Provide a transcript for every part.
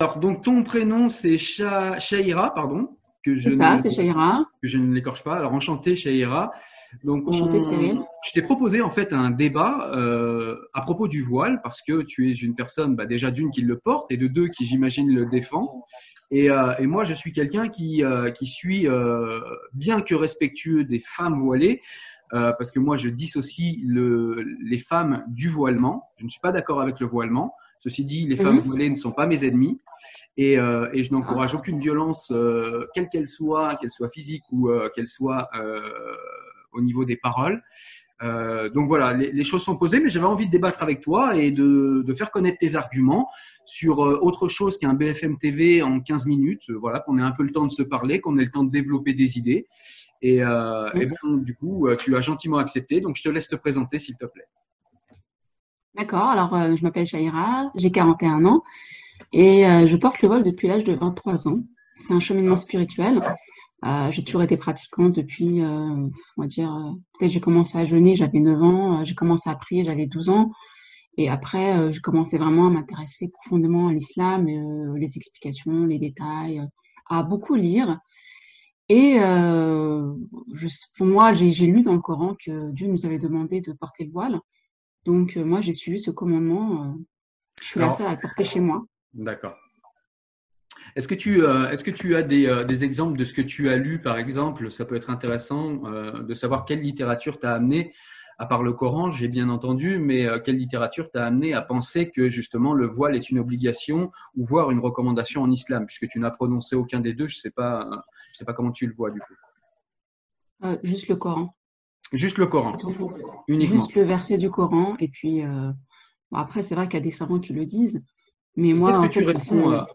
Alors, donc ton prénom, c'est Sha- Shaira, pardon. Que je ça, ne- c'est Shaira. que je ne l'écorche pas. Alors, enchanté, Shaira. Donc, on- Enchanté, Cyril. je t'ai proposé en fait un débat euh, à propos du voile parce que tu es une personne bah, déjà d'une qui le porte et de deux qui j'imagine le défend. Et, euh, et moi, je suis quelqu'un qui, euh, qui suis euh, bien que respectueux des femmes voilées. euh, parce que moi, je dissocie le, les femmes du voilement. Je ne suis pas d'accord avec le voilement. Ceci dit, les femmes Mhm. voilées ne sont pas mes ennemis. Et, euh, et je n'encourage aucune violence, euh, quelle qu'elle soit, qu'elle soit physique ou euh, qu'elle soit euh, au niveau des paroles. Euh, donc voilà, les, les choses sont posées, mais j'avais envie de débattre avec toi et de, de faire connaître tes arguments sur autre chose qu'un BFM TV en 15 minutes. Voilà, qu'on ait un peu le temps de se parler, qu'on ait le temps de développer des idées. Et, euh, et bon, du coup, tu as gentiment accepté, donc je te laisse te présenter, s'il te plaît. D'accord, alors euh, je m'appelle Shaira, j'ai 41 ans et euh, je porte le voile depuis l'âge de 23 ans. C'est un cheminement spirituel. Euh, j'ai toujours été pratiquante depuis, on va dire, peut-être j'ai commencé à jeûner, j'avais 9 ans, j'ai commencé à prier, j'avais 12 ans. Et après, j'ai commencé vraiment à m'intéresser profondément à l'islam, les explications, les détails, à beaucoup lire. Et je, pour moi, j'ai lu dans le Coran que Dieu nous avait demandé de porter le voile. Donc, euh, moi, j'ai suivi ce commandement. euh, je suis la seule à le porter chez moi. D'accord. Est-ce que tu, euh, est-ce que tu as des, euh, des exemples de ce que tu as lu, par exemple? Ça peut être intéressant euh, de savoir quelle littérature t'a amené, à part le Coran, j'ai bien entendu, mais quelle littérature t'a amené à penser que justement le voile est une obligation ou voire une recommandation en islam, puisque tu n'as prononcé aucun des deux, je sais pas, euh, je sais pas comment tu le vois du coup. Juste le Coran. Juste le Coran, uniquement. Juste le verset du Coran. Et puis, euh, bon, après, c'est vrai qu'il y a des savants qui le disent. Mais moi, en fait, à-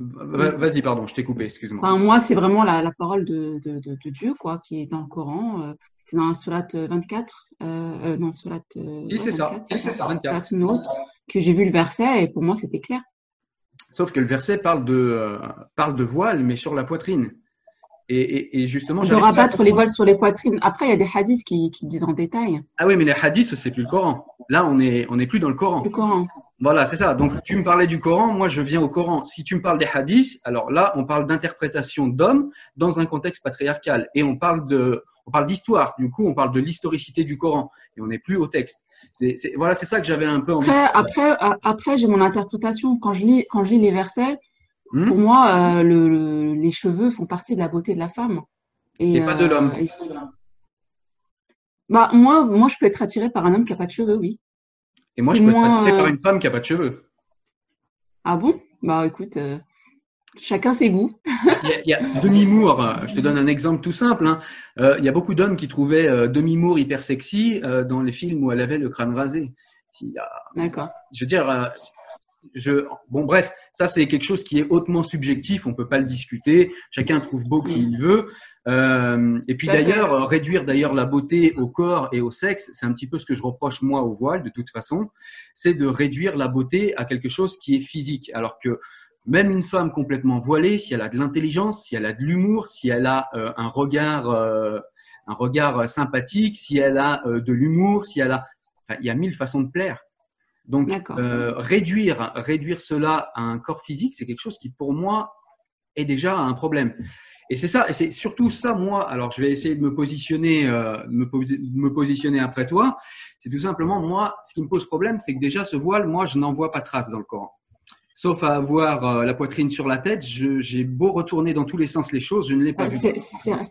Va- Vas-y, pardon, je t'ai coupé, excuse-moi. Enfin, moi, c'est vraiment la, la parole de, de, de, de Dieu, quoi, qui est dans le Coran. Euh, c'est dans la sourate 24. Euh, euh, non, sourate. euh, Si, ouais, c'est ça. 24, Si, c'est ça, 24. Sourate que j'ai vu le verset et pour moi, c'était clair. Sauf que le verset parle de, euh, parle de voile, mais sur la poitrine. Et, et, et justement, De rabattre les voiles sur les poitrines. Après, il y a des hadiths qui, qui disent en détail Ah oui, mais les hadiths, c'est plus le Coran. Là, on est, on n'est plus dans le Coran. le Coran. Voilà, c'est ça. Donc, tu me parlais du Coran, moi, je viens au Coran. Si tu me parles des hadiths, alors là, on parle d'interprétation d'hommes dans un contexte patriarcal. Et on parle de, on parle d'histoire. Du coup, on parle de l'historicité du Coran. Et on n'est plus au texte. Voilà, c'est ça que j'avais un peu envie. Après, après, après j'ai mon interprétation. Quand je lis, quand je lis les versets, Hmm? Pour moi, euh, le, le- les cheveux font partie de la beauté de la femme. Et pas de l'homme. c'est- bah, moi, moi, je peux être attirée par un homme qui n'a pas de cheveux, oui. Et moi, je peux être moins, attiré par euh, une femme qui n'a pas de cheveux. Ah bon? Bah, écoute, euh, chacun ses goûts. Il y a, il y a Demi Moore, euh, je te donne un exemple tout simple. hein. Euh, il y a beaucoup d'hommes qui trouvaient euh, Demi Moore hyper sexy euh, dans les films où elle avait le crâne rasé. A- D'accord. je veux dire, euh, je, bon, bref, ça c'est quelque chose qui est hautement subjectif, on peut pas le discuter. Chacun trouve beau qui il veut. Euh, et puis d'ailleurs, euh, réduire d'ailleurs la beauté au corps et au sexe, c'est un petit peu ce que je reproche moi au voile de toute façon, c'est de réduire la beauté à quelque chose qui est physique, alors que même une femme complètement voilée, si elle a de l'intelligence, si elle a de l'humour, si elle a euh, un regard, euh, un regard sympathique, si elle a de l'humour, si elle a, enfin, il y a mille façons de plaire. Donc, euh, réduire, réduire cela à un corps physique, c'est quelque chose qui, pour moi, est déjà un problème. Et c'est ça, et c'est surtout ça, moi. Alors, je vais essayer de me positionner, euh, me, posi- de me positionner après toi. C'est tout simplement moi, ce qui me pose problème, c'est que déjà ce voile, moi, je n'en vois pas trace dans le Coran. Sauf à avoir euh, la poitrine sur la tête, j'ai beau retourner dans tous les sens les choses, je ne l'ai pas vu.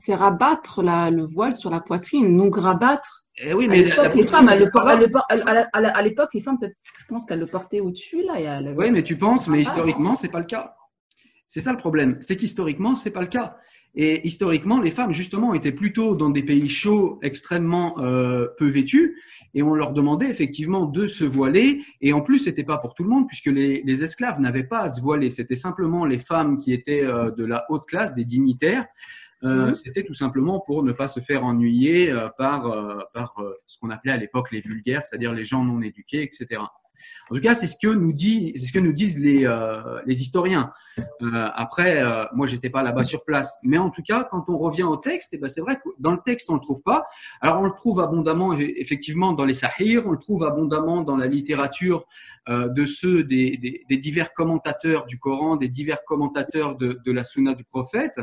C'est rabattre la, le voile sur la poitrine. Donc, rabattre. Eh oui, À mais la- l'époque, les femmes, elles le à à à l'époque, les femmes, je pense qu'elles le portaient au-dessus, là. Oui, mais tu penses, mais Ah. historiquement, c'est pas le cas. C'est ça le problème, c'est qu'historiquement, c'est pas le cas. Et historiquement, les femmes, justement, étaient plutôt dans des pays chauds, extrêmement euh, peu vêtus, et on leur demandait effectivement de se voiler. Et en plus, c'était pas pour tout le monde, puisque les, les esclaves n'avaient pas à se voiler. C'était simplement les femmes qui étaient euh, de la haute classe, des dignitaires. Euh, Mhm. C'était tout simplement pour ne pas se faire ennuyer euh, par, euh, par euh, ce qu'on appelait à l'époque les vulgaires, c'est-à-dire les gens non éduqués, etc. En tout cas, c'est ce que nous dit, c'est ce que nous disent les, euh, les historiens. Euh, après, euh, moi, j'étais pas là-bas sur place, mais en tout cas, quand on revient au texte, eh ben, c'est vrai que dans le texte, on le trouve pas. Alors, on le trouve abondamment, effectivement, dans les sahirs, on le trouve abondamment dans la littérature euh, de ceux des, des, des, divers commentateurs du Coran, des divers commentateurs de, de la Sunna du prophète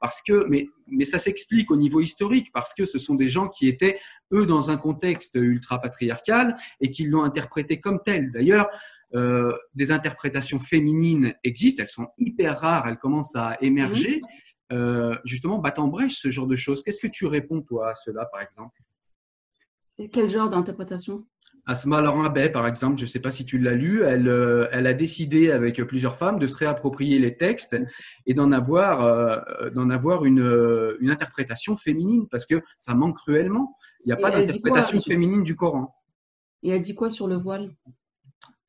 parce que, mais, mais ça s'explique au niveau historique, parce que ce sont des gens qui étaient, eux, dans un contexte ultra-patriarcal et qui l'ont interprété comme tel. D'ailleurs, euh, des interprétations féminines existent, elles sont hyper rares, elles commencent à émerger. Mmh. Euh, justement, battent en brèche ce genre de choses. Qu'est-ce que tu réponds, toi, à cela, par exemple? Quel genre d'interprétation? Asma Laurent par exemple, je ne sais pas si tu l'as lu, elle, euh, elle a décidé avec plusieurs femmes de se réapproprier les textes et d'en avoir, euh, d'en avoir une, euh, une, interprétation féminine parce que ça manque cruellement. Il n'y a pas d'interprétation féminine du Coran. Et elle dit quoi sur le voile?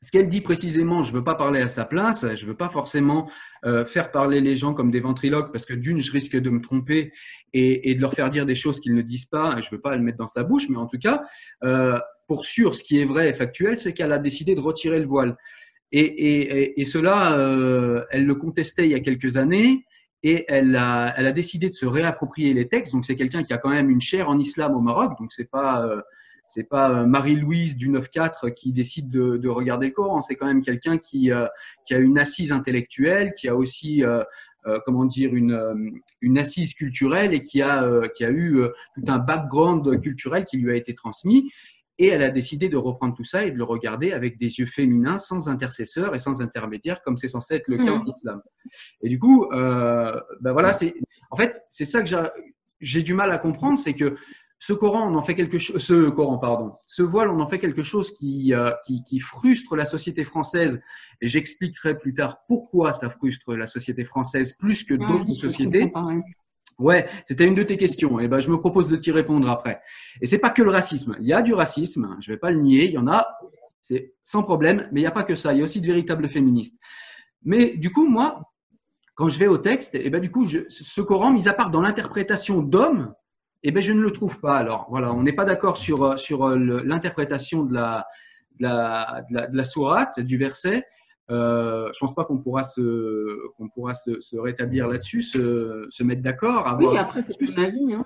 Ce qu'elle dit précisément, je ne veux pas parler à sa place, je ne veux pas forcément euh, faire parler les gens comme des ventriloques parce que d'une, je risque de me tromper et, et de leur faire dire des choses qu'ils ne disent pas. Je ne veux pas le mettre dans sa bouche, mais en tout cas, euh, pour sûr, ce qui est vrai et factuel, c'est qu'elle a décidé de retirer le voile. Et, et, et cela, euh, elle le contestait il y a quelques années et elle a, elle a décidé de se réapproprier les textes. Donc c'est quelqu'un qui a quand même une chaire en islam au Maroc, donc c'est pas euh, c'est pas euh, Marie-Louise du 9-4 qui décide de, de, regarder le Coran. C'est quand même quelqu'un qui, euh, qui a une assise intellectuelle, qui a aussi euh, comment dire une, une assise culturelle et qui a, qui a eu tout un background culturel qui lui a été transmis. Et elle a décidé de reprendre tout ça et de le regarder avec des yeux féminins, sans intercesseur et sans intermédiaire, comme c'est censé être le cas mmh. en islam. Et du coup, ben voilà, c'est en fait c'est ça que j'ai du mal à comprendre, c'est que ce Coran, on en fait quelque chose, ce Coran, pardon, ce voile, on en fait quelque chose qui, euh, qui, qui, frustre la société française. Et j'expliquerai plus tard pourquoi ça frustre la société française plus que d'autres sociétés. Ouais, c'était une de tes questions. Et ben, je me propose de t'y répondre après. Et c'est pas que le racisme. Il y a du racisme. Je vais pas le nier. Il y en a. C'est sans problème. Mais il n'y a pas que ça. Il y a aussi de véritables féministes. Mais du coup, moi, quand je vais au texte, et ben, du coup, je, ce Coran, mis à part dans l'interprétation d'hommes, eh ben, je ne le trouve pas. Alors, voilà, on n'est pas d'accord sur, euh, sur euh, l'interprétation de la, de, la, de, la, de la sourate, du verset. Euh, je pense pas qu'on pourra se qu'on pourra se, se rétablir là-dessus, se, se, mettre d'accord. Oui, après c'est ton avis. Hein.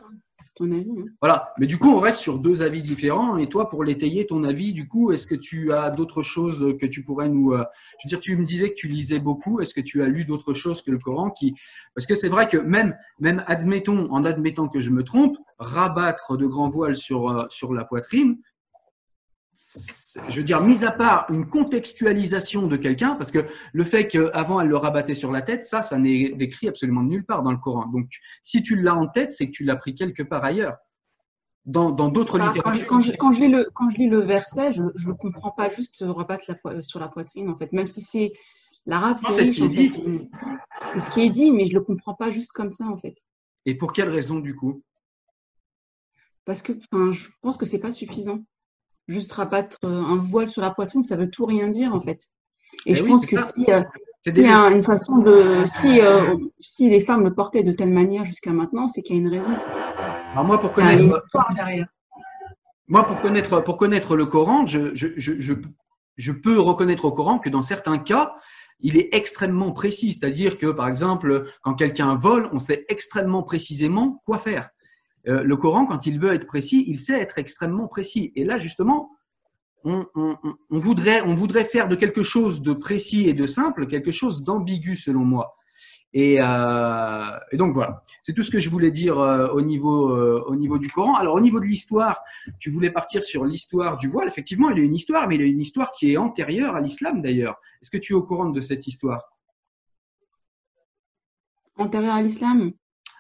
Hein. Voilà, mais du coup on reste sur deux avis différents. Et toi, pour l'étayer, ton avis, du coup, est-ce que tu as d'autres choses que tu pourrais nous euh, Je veux dire, tu me disais que tu lisais beaucoup. Est-ce que tu as lu d'autres choses que le Coran qui Parce que c'est vrai que même même admettons, en admettant que je me trompe, rabattre de grands voiles euh, sur la poitrine, je veux dire, mis à part une contextualisation de quelqu'un, parce que le fait qu'avant elle le rabattait sur la tête, ça, ça n'est décrit absolument nulle part dans le Coran. Donc, si tu l'as en tête, c'est que tu l'as pris quelque part ailleurs. Dans d'autres littératures. Quand je, quand, je, lis le, quand je lis le verset, je ne comprends pas juste rabattre la, sur la poitrine, en fait. Même si c'est l'arabe, c'est ce qui est dit. C'est ce qui est dit, mais je ne le comprends pas juste comme ça, en fait. Et pour quelle raison, du coup? Parce que je pense que c'est pas suffisant juste rabattre euh, un voile sur la poitrine, ça veut tout rien dire en fait. Et je pense que si, euh, si une façon de, si, euh, si les femmes le portaient de telle manière jusqu'à maintenant, c'est qu'il y a une raison. Alors moi, pour connaître, moi pour connaître, pour connaître le Coran, je, je, je, je, peux reconnaître au Coran que dans certains cas, il est extrêmement précis. C'est-à-dire que, par exemple, quand quelqu'un vole, on sait extrêmement précisément quoi faire. Euh, le Coran, quand il veut être précis, il sait être extrêmement précis. Et là, justement, on, voudrait, faire de quelque chose de précis et de simple quelque chose d'ambigu, selon moi. Et, euh, donc voilà, c'est tout ce que je voulais dire euh, au niveau au niveau du Coran. Alors au niveau de l'histoire, tu voulais partir sur l'histoire du voile. Effectivement, il y a une histoire, mais il y a une histoire qui est antérieure à l'islam d'ailleurs. Est-ce que tu es au courant de cette histoire? Antérieure à l'islam?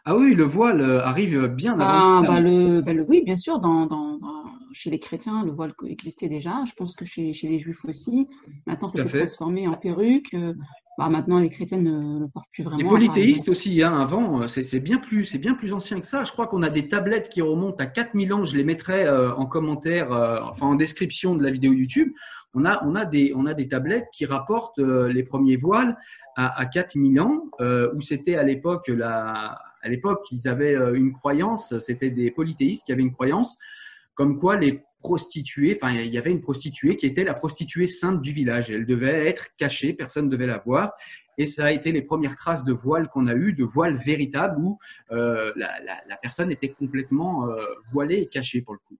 Ah oui, le voile euh, arrive bien avant. Ah, bah le, bah le, oui, bien sûr, dans, dans, dans, chez les chrétiens, le voile existait déjà. Je pense que chez, chez les juifs aussi. Maintenant, ça s'est transformé en perruque. Euh, bah, maintenant, les chrétiens ne le portent plus vraiment. Les polythéistes aussi, hein, avant, euh, c'est bien, plus, c'est bien plus ancien que ça. Je crois qu'on a des tablettes qui remontent à 4000 ans. Je les mettrai en commentaire, enfin en description de la vidéo YouTube. On a, on a, des, on a des tablettes qui rapportent les premiers voiles à, à 4000 ans, où c'était à l'époque la à l'époque, ils avaient euh, une croyance, c'était des polythéistes qui avaient une croyance comme quoi les prostituée, enfin il y avait une prostituée qui était la prostituée sainte du village. Elle devait être cachée, personne ne devait la voir. Et ça a été les premières traces de voile qu'on a eues, de voile véritable où euh, la, personne était complètement euh, voilée et cachée pour le coup.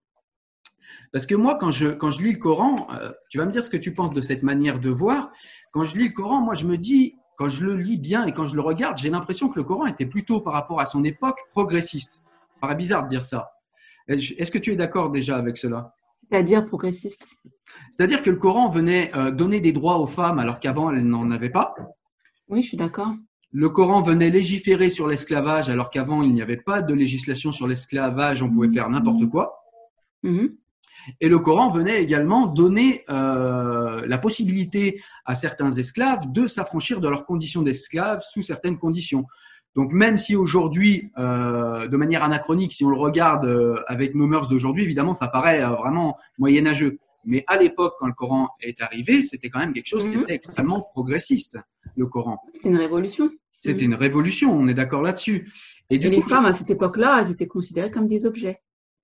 Parce que moi, quand je, lis le Coran, tu vas me dire ce que tu penses de cette manière de voir. Quand je lis le Coran, moi, je me dis, quand je le lis bien et quand je le regarde, j'ai l'impression que le Coran était plutôt par rapport à son époque progressiste. Ça paraît bizarre de dire ça. Est-ce que tu es d'accord déjà avec cela? C'est-à-dire progressiste? C'est-à-dire que le Coran venait euh, donner des droits aux femmes alors qu'avant elles n'en avaient pas? Oui, je suis d'accord. Le Coran venait légiférer sur l'esclavage alors qu'avant il n'y avait pas de législation sur l'esclavage, on pouvait faire n'importe quoi. Mm-hmm. Et le Coran venait également donner euh, la possibilité à certains esclaves de s'affranchir de leurs conditions d'esclaves sous certaines conditions. Donc même si aujourd'hui, euh, de manière anachronique, si on le regarde euh, avec nos mœurs d'aujourd'hui, évidemment, ça paraît vraiment moyenâgeux. Mais à l'époque, quand le Coran est arrivé, c'était quand même quelque chose qui mhm. était extrêmement progressiste, le Coran. C'est une révolution. C'était une révolution, on est d'accord là-dessus. Et, les femmes, à cette époque-là, elles étaient considérées comme des objets.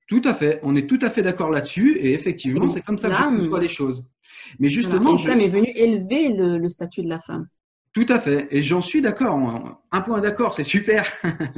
Tout à fait, on est tout à fait d'accord là-dessus, et effectivement, c'est comme ça que je vois les choses. Mais justement, l'islam est venu élever le, statut de la femme. Tout à fait, et j'en suis d'accord. Un point d'accord, c'est super.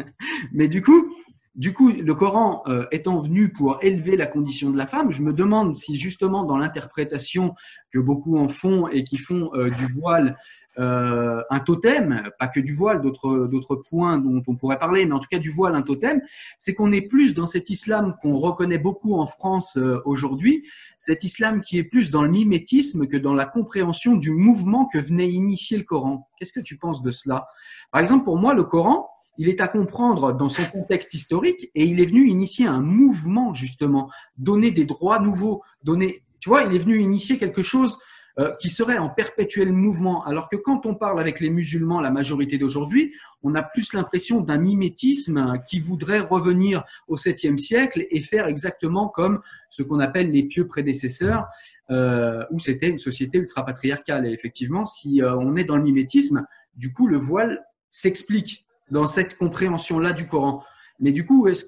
Mais du coup, du coup, le Coran euh, étant venu pour élever la condition de la femme, je me demande si justement dans l'interprétation que beaucoup en font et qui font euh, du voile euh, un totem, pas que du voile, d'autres points dont on pourrait parler, mais en tout cas du voile un totem, c'est qu'on est plus dans cet islam qu'on reconnaît beaucoup en France aujourd'hui, cet islam qui est plus dans le mimétisme que dans la compréhension du mouvement que venait initier le Coran. Qu'est-ce que tu penses de cela? Par exemple, pour moi, le Coran, il est à comprendre dans son contexte historique et il est venu initier un mouvement justement, donner des droits nouveaux, donner, tu vois, il est venu initier quelque chose euh, qui serait en perpétuel mouvement. Alors que quand on parle avec les musulmans, la majorité d'aujourd'hui, on a plus l'impression d'un mimétisme qui voudrait revenir au 7e siècle et faire exactement comme ce qu'on appelle les pieux prédécesseurs, euh, où c'était une société ultra-patriarcale. Et effectivement, si euh, on est dans le mimétisme, du coup, le voile s'explique dans cette compréhension-là du Coran. Mais du coup, est-ce,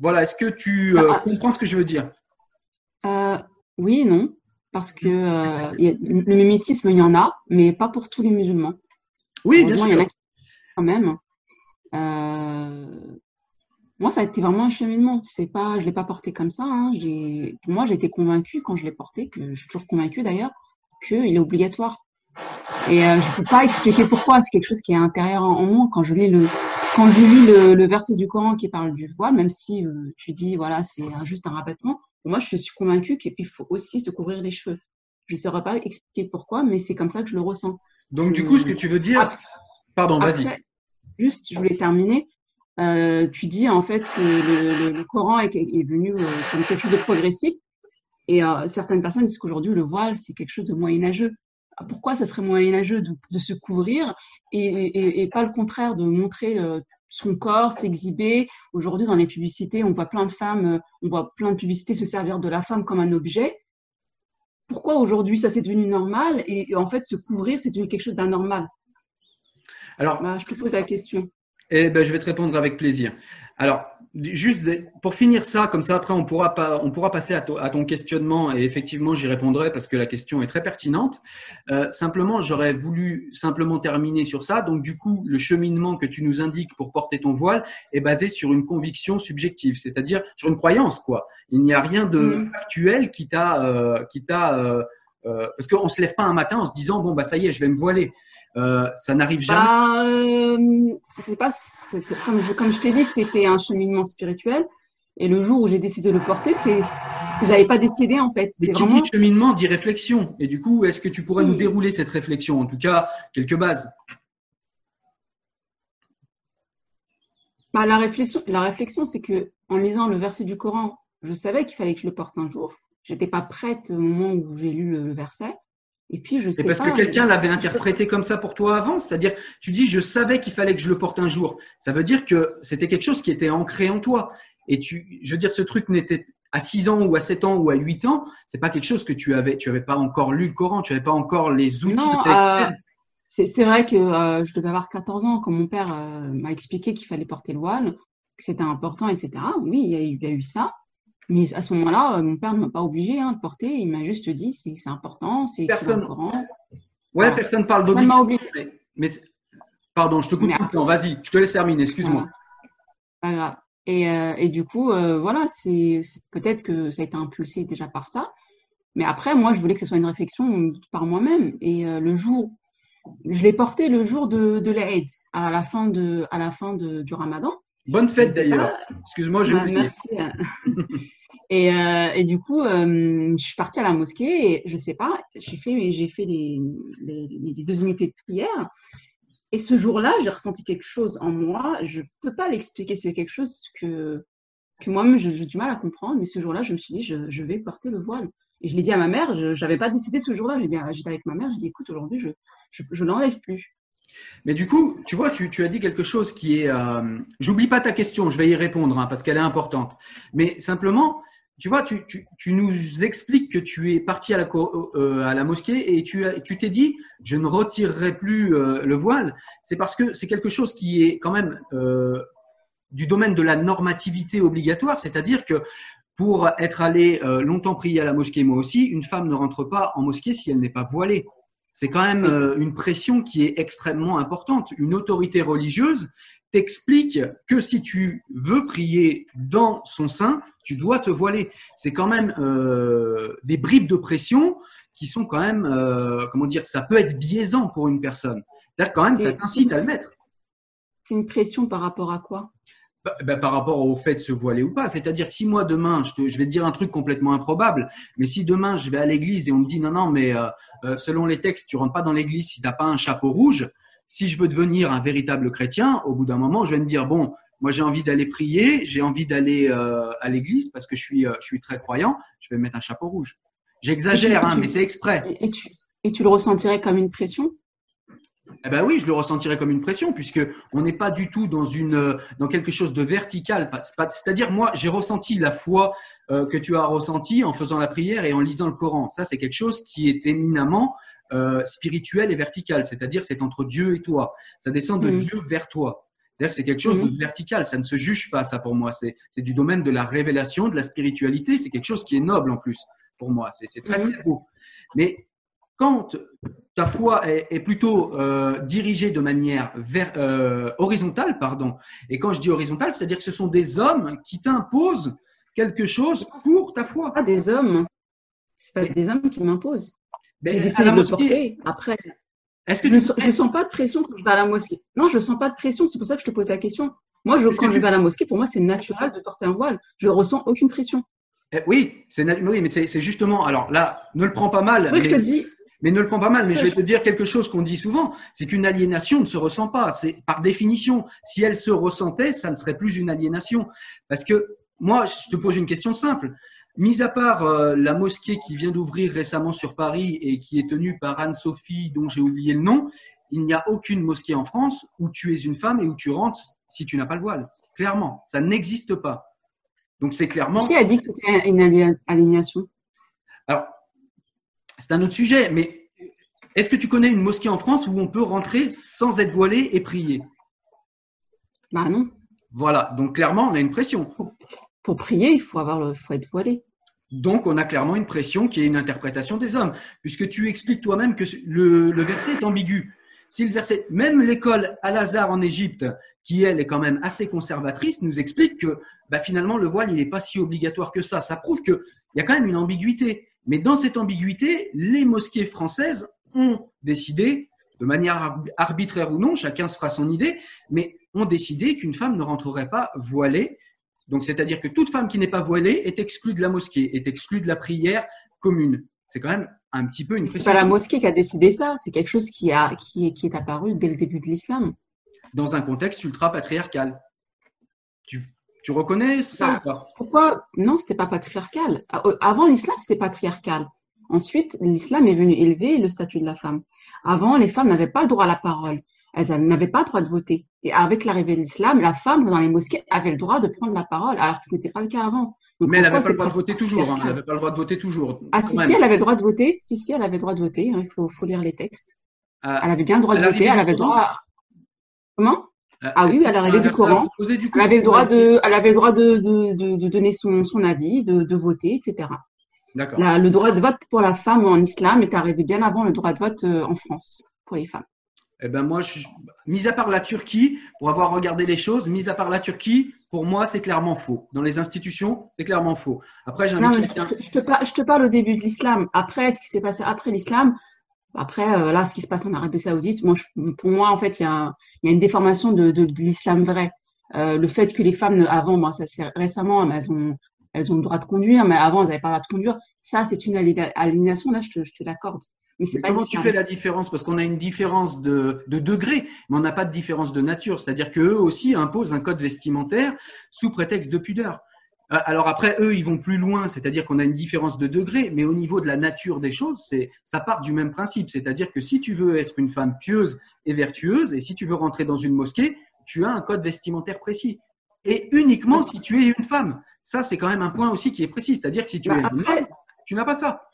voilà, est-ce que tu ah, ah. comprends ce que je veux dire? Oui et non parce que euh, le mimétisme, il y en a, mais pas pour tous les musulmans. Oui, bien sûr. Il y en a quand même. Euh, moi, ça a été vraiment un cheminement. C'est pas, je l'ai pas porté comme ça. Hein. moi, j'ai été convaincue quand je l'ai porté, que je suis toujours convaincue d'ailleurs, qu'il est obligatoire. Et euh, je ne peux pas expliquer pourquoi. C'est quelque chose qui est intérieur en, moi. Quand je lis le, quand je lis le, verset du Coran qui parle du voile, même si tu dis voilà, c'est juste un rabattement, moi, je suis convaincue qu'il faut aussi se couvrir les cheveux. Je ne saurais pas expliquer pourquoi, mais c'est comme ça que je le ressens. Donc, du coup, ce que tu veux dire. Pardon, vas-y. Juste, je voulais terminer. Euh, tu dis en fait que le, Coran est, venu euh, comme quelque chose de progressif. Et euh, certaines personnes disent qu'aujourd'hui, le voile, c'est quelque chose de moyenâgeux. Pourquoi ça serait moyenâgeux de, se couvrir et, pas le contraire, de montrer son corps s'exhiber. Aujourd'hui, dans les publicités, on voit plein de femmes, euh, on voit plein de publicités se servir de la femme comme un objet. Pourquoi aujourd'hui ça c'est devenu normal et, en fait se couvrir c'est devenu quelque chose d'anormal? Alors, bah, je te pose la question. Eh ben, je vais te répondre avec plaisir. Alors, juste pour finir ça, comme ça après on pourra pas, on pourra passer à, ton questionnement et effectivement j'y répondrai parce que la question est très pertinente. Euh, simplement, j'aurais voulu simplement terminer sur ça. Donc du coup, le cheminement que tu nous indiques pour porter ton voile est basé sur une conviction subjective, c'est-à-dire sur une croyance quoi. Il n'y a rien de mmh. factuel qui t'a, euh, qui t'a, euh, euh, parce qu'on se lève pas un matin en se disant bon bah ça y est, je vais me voiler. Euh, ça n'arrive jamais. Bah, euh, c'est pas, comme, je, comme je t'ai dit, c'était un cheminement spirituel. Et le jour où j'ai décidé de le porter, c'est, j'avais pas décidé en fait. Mais qui dit cheminement dit réflexion. Et du coup, est-ce que tu pourrais nous dérouler cette réflexion, en tout cas quelques bases? Bah, la réflexion, la réflexion, c'est que en lisant le verset du Coran, je savais qu'il fallait que je le porte un jour. J'étais pas prête au moment où j'ai lu le verset. Et puis, je sais parce que quelqu'un l'avait interprété comme ça pour toi avant. C'est-à-dire, tu dis, je savais qu'il fallait que je le porte un jour. Ça veut dire que c'était quelque chose qui était ancré en toi. Et tu, je veux dire, ce truc n'était à 6 ans ou à 7 ans ou à 8 ans, c'est pas quelque chose que tu avais, tu avais pas encore lu le Coran, tu avais pas encore les outils. Non, euh, c'est vrai que euh, je devais avoir 14 ans quand mon père euh, m'a expliqué qu'il fallait porter le voile, que c'était important, etc. Oui, il y a eu, il y a eu ça. Mais à ce moment-là, mon père ne m'a pas obligé hein, de porter. Il m'a juste dit c'est important, c'est personne. Ouais, personne parle d'obligation. Mais, pardon, je te coupe tout le temps. Vas-y, je te laisse terminer. Excuse-moi. Grave. Et, euh, et, du coup, euh, voilà, c'est peut-être que ça a été impulsé déjà par ça. Mais après, moi, je voulais que ce soit une réflexion par moi-même. Et euh, le jour, je l'ai porté le jour de, de l'Aïd, à la fin, de, à la fin de, du ramadan. Bonne fête d'ailleurs. Excuse-moi, j'ai bah, oublié. Merci. et, et, du coup, je suis partie à la mosquée et je sais pas, j'ai fait, j'ai fait les, les, les, deux unités de prière et ce jour-là, j'ai ressenti quelque chose en moi. Je ne peux pas l'expliquer. C'est quelque chose que, que moi-même, j'ai du mal à comprendre. Mais ce jour-là, je me suis dit, je, vais porter le voile. Et je l'ai dit à ma mère. Je n'avais pas décidé ce jour-là. J'étais avec ma mère. J'ai dit, écoute, aujourd'hui, je ne l'enlève plus. Mais du coup, tu vois, tu, as dit quelque chose qui est. Euh, j'oublie pas ta question, je vais y répondre hein, parce qu'elle est importante. Mais simplement, tu vois, tu, nous expliques que tu es parti à la, euh, mosquée et tu, t'es dit, je ne retirerai plus euh, le voile. C'est parce que c'est quelque chose qui est quand même du domaine de la normativité obligatoire, c'est-à-dire que pour être allé longtemps prier à la mosquée, moi aussi, une femme ne rentre pas en mosquée si elle n'est pas voilée. C'est quand même une pression qui est extrêmement importante. Une autorité religieuse t'explique que si tu veux prier dans son sein, tu dois te voiler. C'est quand même euh, des bribes de pression qui sont quand même, euh, comment dire, ça peut être biaisant pour une personne. C'est-à-dire quand même, ça t'incite à le mettre. C'est une pression par rapport à quoi? Bah, bah, par rapport au fait de se voiler ou pas. C'est-à-dire que si moi demain, je, je, vais te dire un truc complètement improbable, mais si demain je vais à l'église et on me dit non, non, mais euh, selon les textes, tu rentres pas dans l'église si tu n'as pas un chapeau rouge, si je veux devenir un véritable chrétien, au bout d'un moment, je vais me dire bon, moi j'ai envie d'aller prier, j'ai envie d'aller euh, à l'église parce que je suis, euh, je suis très croyant, je vais mettre un chapeau rouge. J'exagère, hein, mais c'est exprès. Et, tu, et tu le ressentirais comme une pression? Eh ben oui, je le ressentirais comme une pression puisque on n'est pas du tout dans une dans quelque chose de vertical. C'est-à-dire moi, j'ai ressenti la foi euh, que tu as ressenti en faisant la prière et en lisant le Coran. Ça, c'est quelque chose qui est éminemment euh, spirituel et vertical, c'est-à-dire c'est entre Dieu et toi. Ça descend de mm. Dieu vers toi. C'est-à-dire que c'est quelque chose de mm. vertical, ça ne se juge pas, ça pour moi. C'est du domaine de la révélation, de la spiritualité, c'est quelque chose qui est noble en plus pour moi. C'est très mm. très beau. Mais quand ta foi est, plutôt euh, dirigée de manière vers, euh, horizontale, pardon, et quand je dis horizontale, c'est-à-dire que ce sont des hommes qui t'imposent quelque chose pour ta foi. Pas des hommes, c'est pas des hommes qui m'imposent. J'ai décidé de le porter. Après, est-ce que je ne sens pas de pression quand je vais à la mosquée Non, je ne sens pas de pression. C'est pour ça que je te pose la question. Moi, je, quand je vais à la mosquée, pour moi, c'est naturel de porter un voile. Je ressens aucune pression. Eh oui, c'est oui, mais c'est justement. Alors là, ne le prends pas mal. C'est que je te dis. Mais ne le prends pas mal. Mais je vais te dire quelque chose qu'on dit souvent. C'est qu'une aliénation ne se ressent pas. C'est par définition. Si elle se ressentait, ça ne serait plus une aliénation. Parce que moi, je te pose une question simple. Mis à part euh, la mosquée qui vient d'ouvrir récemment sur Paris et qui est tenue par Anne-Sophie, dont j'ai oublié le nom, il n'y a aucune mosquée en France où tu es une femme et où tu rentres si tu n'as pas le voile. Clairement, ça n'existe pas. Donc c'est clairement. Qui a dit que c'était une alignation Alors, c'est un autre sujet, mais est-ce que tu connais une mosquée en France où on peut rentrer sans être voilé et prier? Bah non. Voilà, donc clairement, on a une pression pour prier, il faut, avoir le, faut être voilé. Donc, on a clairement une pression qui est une interprétation des hommes, puisque tu expliques toi-même que le, verset est ambigu. Si le verset, même l'école Al-Azhar en Égypte, qui elle est quand même assez conservatrice, nous explique que bah, finalement le voile il n'est pas si obligatoire que ça. Ça prouve qu'il y a quand même une ambiguïté. Mais dans cette ambiguïté, les mosquées françaises ont décidé, de manière arbitraire ou non, chacun se fera son idée, mais ont décidé qu'une femme ne rentrerait pas voilée donc, c'est-à-dire que toute femme qui n'est pas voilée est exclue de la mosquée, est exclue de la prière commune. C'est quand même un petit peu une. C'est pas la mosquée qui a décidé ça. C'est quelque chose qui a qui est, qui est apparu dès le début de l'islam. Dans un contexte ultra patriarcal. Tu, tu reconnais ça ou pas? Pourquoi? Non, c'était pas patriarcal. Avant l'islam, c'était patriarcal. Ensuite, l'islam est venu élever le statut de la femme. Avant, les femmes n'avaient pas le droit à la parole elles n'avaient pas le droit de voter. Et avec l'arrivée de l'islam, la femme dans les mosquées avait le droit de prendre la parole, alors que ce n'était pas le cas avant. mais elle n'avait pas le droit de voter toujours. Hein. elle n'avait pas le droit de voter toujours. Ah si, si, elle avait le droit de voter. Si, si, elle avait le droit de voter. Hein. Il faut, faut, lire les textes. Euh, elle avait bien le droit de voter. Elle avait le droit. Comment? Ah oui, à l'arrivée du Coran. elle avait le droit de, elle avait le droit de, de, de donner son, son avis, de, de voter, etc. D'accord. Le droit de vote pour la femme en islam est arrivé bien avant le droit de vote euh, en France pour les femmes. Eh ben moi, je, mis à part la Turquie, pour avoir regardé les choses, mis à part la Turquie, pour moi, c'est clairement faux. Dans les institutions, c'est clairement faux. Après, je, je, te parle, je te parle au début de l'islam. Après, ce qui s'est passé après l'islam, après, euh, là, ce qui se passe en Arabie Saoudite, moi, pour moi, en fait, il y a, y a, une déformation de, de, de l'islam vrai. Euh, le fait que les femmes, avant, moi, ça c'est récemment, elles ont, elles ont le droit de conduire, mais avant, elles n'avaient pas le droit de conduire. Ça, c'est une aliénation. Là, je te, je te l'accorde. Mais, c'est pas comment tu fais la différence? Parce qu'on a une différence de, de degré, mais on n'a pas de différence de nature. C'est-à-dire qu'eux aussi imposent un code vestimentaire sous prétexte de pudeur. Euh, alors après, eux, ils vont plus loin, c'est-à-dire qu'on a une différence de degré, mais au niveau de la nature des choses, c'est ça part du même principe. C'est-à-dire que si tu veux être une femme pieuse et vertueuse, et si tu veux rentrer dans une mosquée, tu as un code vestimentaire précis. Et uniquement si tu es une femme. Ça, c'est quand même un point aussi qui est précis. C'est-à-dire que si tu bah, es après, tu n'as pas ça.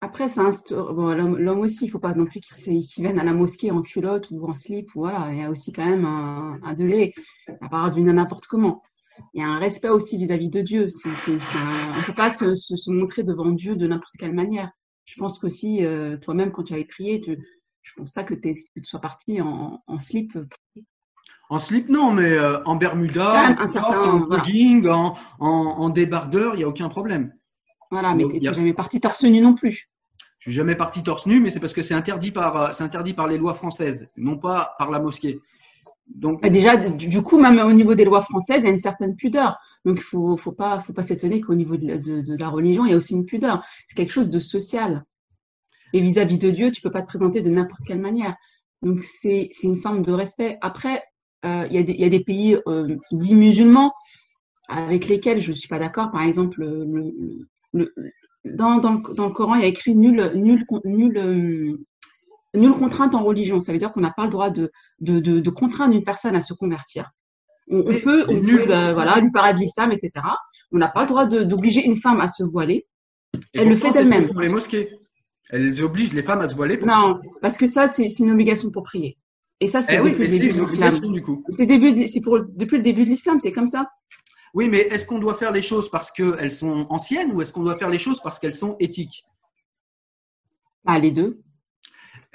Après, ça bon, l'homme aussi, il ne faut pas non plus qu'il vienne à la mosquée en culotte ou en slip. Ou voilà. Il y a aussi quand même un, degré. À part d'une n'importe comment. Il y a un respect aussi vis-à-vis de Dieu. on ne peut pas se, montrer devant Dieu de n'importe quelle manière. Je pense qu'aussi, euh, toi-même, quand tu avais prié, je ne pense pas que, tu sois parti en, en slip en slip, non, mais euh, en Bermuda, en jogging, en, en, débardeur, il n'y a aucun problème. Voilà, mais tu n'es jamais parti torse nu non plus. Je suis jamais parti torse nu, mais c'est parce que c'est interdit par, euh, c'est interdit par les lois françaises, non pas par la mosquée. Donc, bah, déjà, du coup, même au niveau des lois françaises, il y a une certaine pudeur. Donc, il faut, faut pas, s'étonner qu'au niveau de la, religion, il y a aussi une pudeur. C'est quelque chose de social. Et vis-à-vis -vis de Dieu, tu peux pas te présenter de n'importe quelle manière. Donc, c'est une forme de respect. Après, euh, il y, a des pays euh, dits musulmans avec lesquels je ne suis pas d'accord. Par exemple, dans, le, Coran, il y a écrit nul, nul, nul, euh, nulle contrainte en religion. Ça veut dire qu'on n'a pas le droit de, de, contraindre une personne à se convertir. On, peut, on peut voilà, du paradis l'islam, etc. On n'a pas le droit d'obliger une femme à se voiler. Elle le fait d'elle-même. les mosquées. Elles obligent les femmes à se voiler. non, parce que ça, c'est une obligation pour prier. Et ça, c'est eh depuis le début de l'islam. C'est depuis le début de l'islam, c'est comme ça. Oui, mais est-ce qu'on doit faire les choses parce qu'elles sont anciennes ou est-ce qu'on doit faire les choses parce qu'elles sont éthiques? Ah, les deux.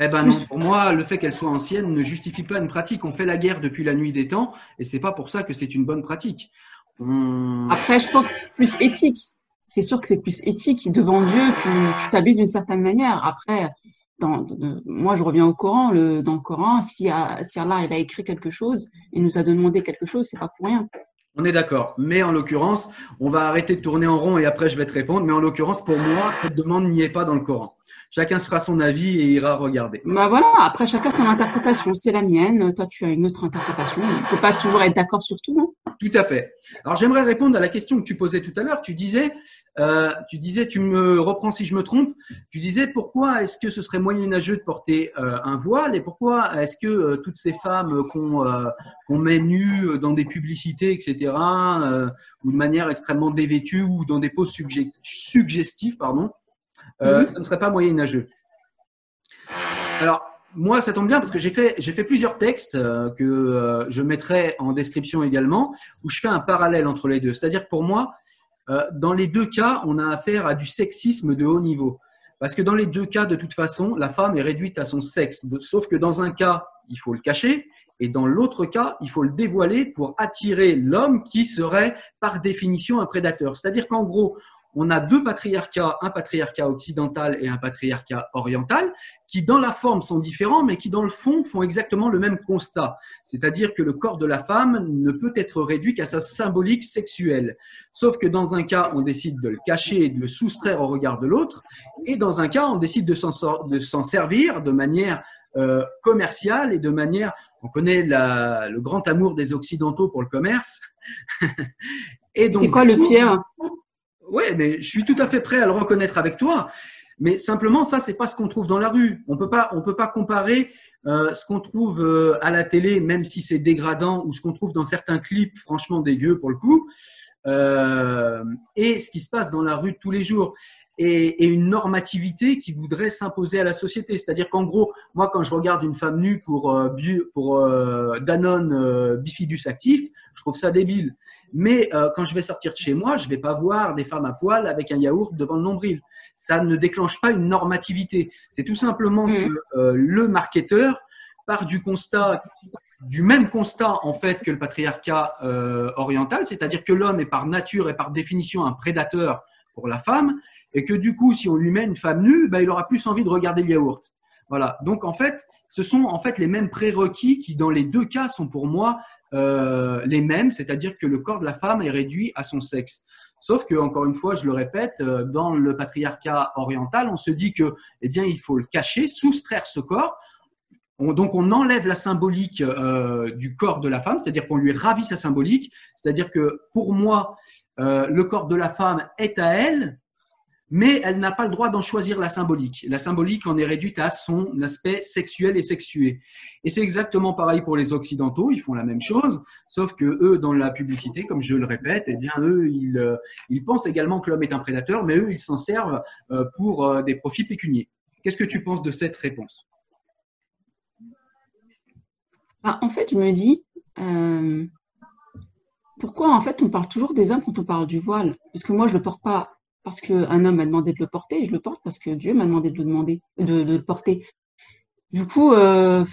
Eh ben non, pour moi, le fait qu'elles soient anciennes ne justifie pas une pratique. On fait la guerre depuis la nuit des temps et c'est pas pour ça que c'est une bonne pratique. Après, je pense plus éthique. C'est sûr que c'est plus éthique. Devant Dieu, tu t'habilles d'une certaine manière. Après, moi, je reviens au Coran. Le, dans le Coran, si, si Allah il a écrit quelque chose, il nous a demandé quelque chose, c'est pas pour rien. On est d'accord. Mais en l'occurrence, on va arrêter de tourner en rond et après je vais te répondre. Mais en l'occurrence, pour moi, cette demande n'y est pas dans le Coran chacun se fera son avis et ira regarder. Bah voilà, après chacun son interprétation. C'est la mienne, toi tu as une autre interprétation. Il ne faut pas toujours être d'accord sur tout, non Tout à fait. Alors j'aimerais répondre à la question que tu posais tout à l'heure. Tu disais, euh, tu disais, tu me reprends si je me trompe. Tu disais pourquoi est-ce que ce serait moyenâgeux de porter euh, un voile et pourquoi est-ce que euh, toutes ces femmes qu'on euh, qu'on met nues dans des publicités, etc., ou de manière extrêmement dévêtue ou dans des poses suggestives, pardon, euh, mhm. ne serait pas moyenâgeux. Alors, moi, ça tombe bien parce que j'ai fait, j'ai fait plusieurs textes euh, que euh, je mettrai en description également, où je fais un parallèle entre les deux. C'est-à-dire que pour moi, dans les deux cas, on a affaire à du sexisme de haut niveau. Parce que dans les deux cas, de toute façon, la femme est réduite à son sexe. Sauf que dans un cas, il faut le cacher, et dans l'autre cas, il faut le dévoiler pour attirer l'homme qui serait par définition un prédateur. C'est-à-dire qu'en gros, on a deux patriarcats, un patriarcat occidental et un patriarcat oriental, qui dans la forme sont différents, mais qui dans le fond font exactement le même constat. C'est-à-dire que le corps de la femme ne peut être réduit qu'à sa symbolique sexuelle. Sauf que dans un cas, on décide de le cacher et de le soustraire au regard de l'autre, et dans un cas, on décide de s'en servir de manière euh, commerciale et de manière, on connaît le grand amour des Occidentaux pour le commerce. C'est quoi le pire? Oui, mais je suis tout à fait prêt à le reconnaître avec toi. Mais simplement, ça, c'est pas ce qu'on trouve dans la rue. On peut pas, on peut pas comparer euh, ce qu'on trouve euh, à la télé, même si c'est dégradant, ou ce qu'on trouve dans certains clips, franchement dégueux pour le coup, euh, et ce qui se passe dans la rue tous les jours et, et une normativité qui voudrait s'imposer à la société. C'est-à-dire qu'en gros, moi, quand je regarde une femme nue pour, euh, pour euh, Danone euh, bifidus actif, je trouve ça débile. Mais euh, quand je vais sortir de chez moi, je vais pas voir des femmes à poil avec un yaourt devant le nombril. Ça ne déclenche pas une normativité. C'est tout simplement Mhm. que le marketeur part du constat du même constat en fait que le patriarcat euh, oriental, c'est-à-dire que l'homme est par nature et par définition un prédateur pour la femme, et que du coup, si on lui met une femme nue, ben, il aura plus envie de regarder le yaourt. Voilà. Donc en fait, ce sont en fait les mêmes prérequis qui, dans les deux cas, sont pour moi euh, les mêmes, c'est-à-dire que le corps de la femme est réduit à son sexe. Sauf que, encore une fois, je le répète, euh, dans le patriarcat oriental, on se dit que, eh bien, il faut le cacher, soustraire ce corps. On- donc, on enlève la symbolique euh, du corps de la femme, c'est-à-dire qu'on lui ravit sa symbolique. C'est-à-dire que, pour moi, euh, le corps de la femme est à elle, mais elle n'a pas le droit d'en choisir la symbolique. La symbolique en est réduite à son aspect sexuel et sexué. Et c'est exactement pareil pour les occidentaux, ils font la même chose, sauf que eux, dans la publicité, comme je le répète, eh bien eux, ils, euh, pensent également que l'homme est un prédateur, mais eux, ils s'en servent euh, pour euh, des profits pécuniers. Qu'est-ce que tu penses de cette réponse? Bah, en fait, je me dis, pourquoi en fait on parle toujours des hommes quand on parle du voile? Parce que moi, je le porte pas parce qu'un homme m'a demandé de le porter, je le porte parce que Dieu m'a demandé de le demander, de, de le porter. Du coup, euh,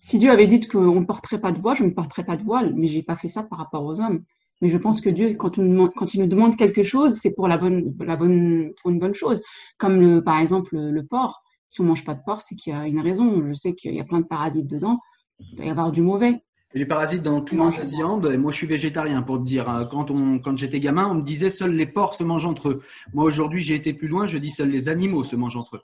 si Dieu avait dit qu'on ne porterait pas de voile, je ne porterais pas de voile, mais j'ai pas fait ça par rapport aux hommes. Mais je pense que Dieu, quand, il nous demande quelque chose, c'est pour la bonne, pour une bonne chose. Comme par exemple le, porc. Si on mange pas de porc, c'est qu'il y a une raison. Je sais qu'il y a plein de parasites dedans. Il va y avoir du mauvais. Des parasites dans toute Non. la viande, et moi je suis végétarien pour te dire. hein. Quand, on, quand j'étais gamin, on me disait seuls les porcs se mangent entre eux. Moi aujourd'hui, j'ai été plus loin, je dis seuls les animaux se mangent entre eux.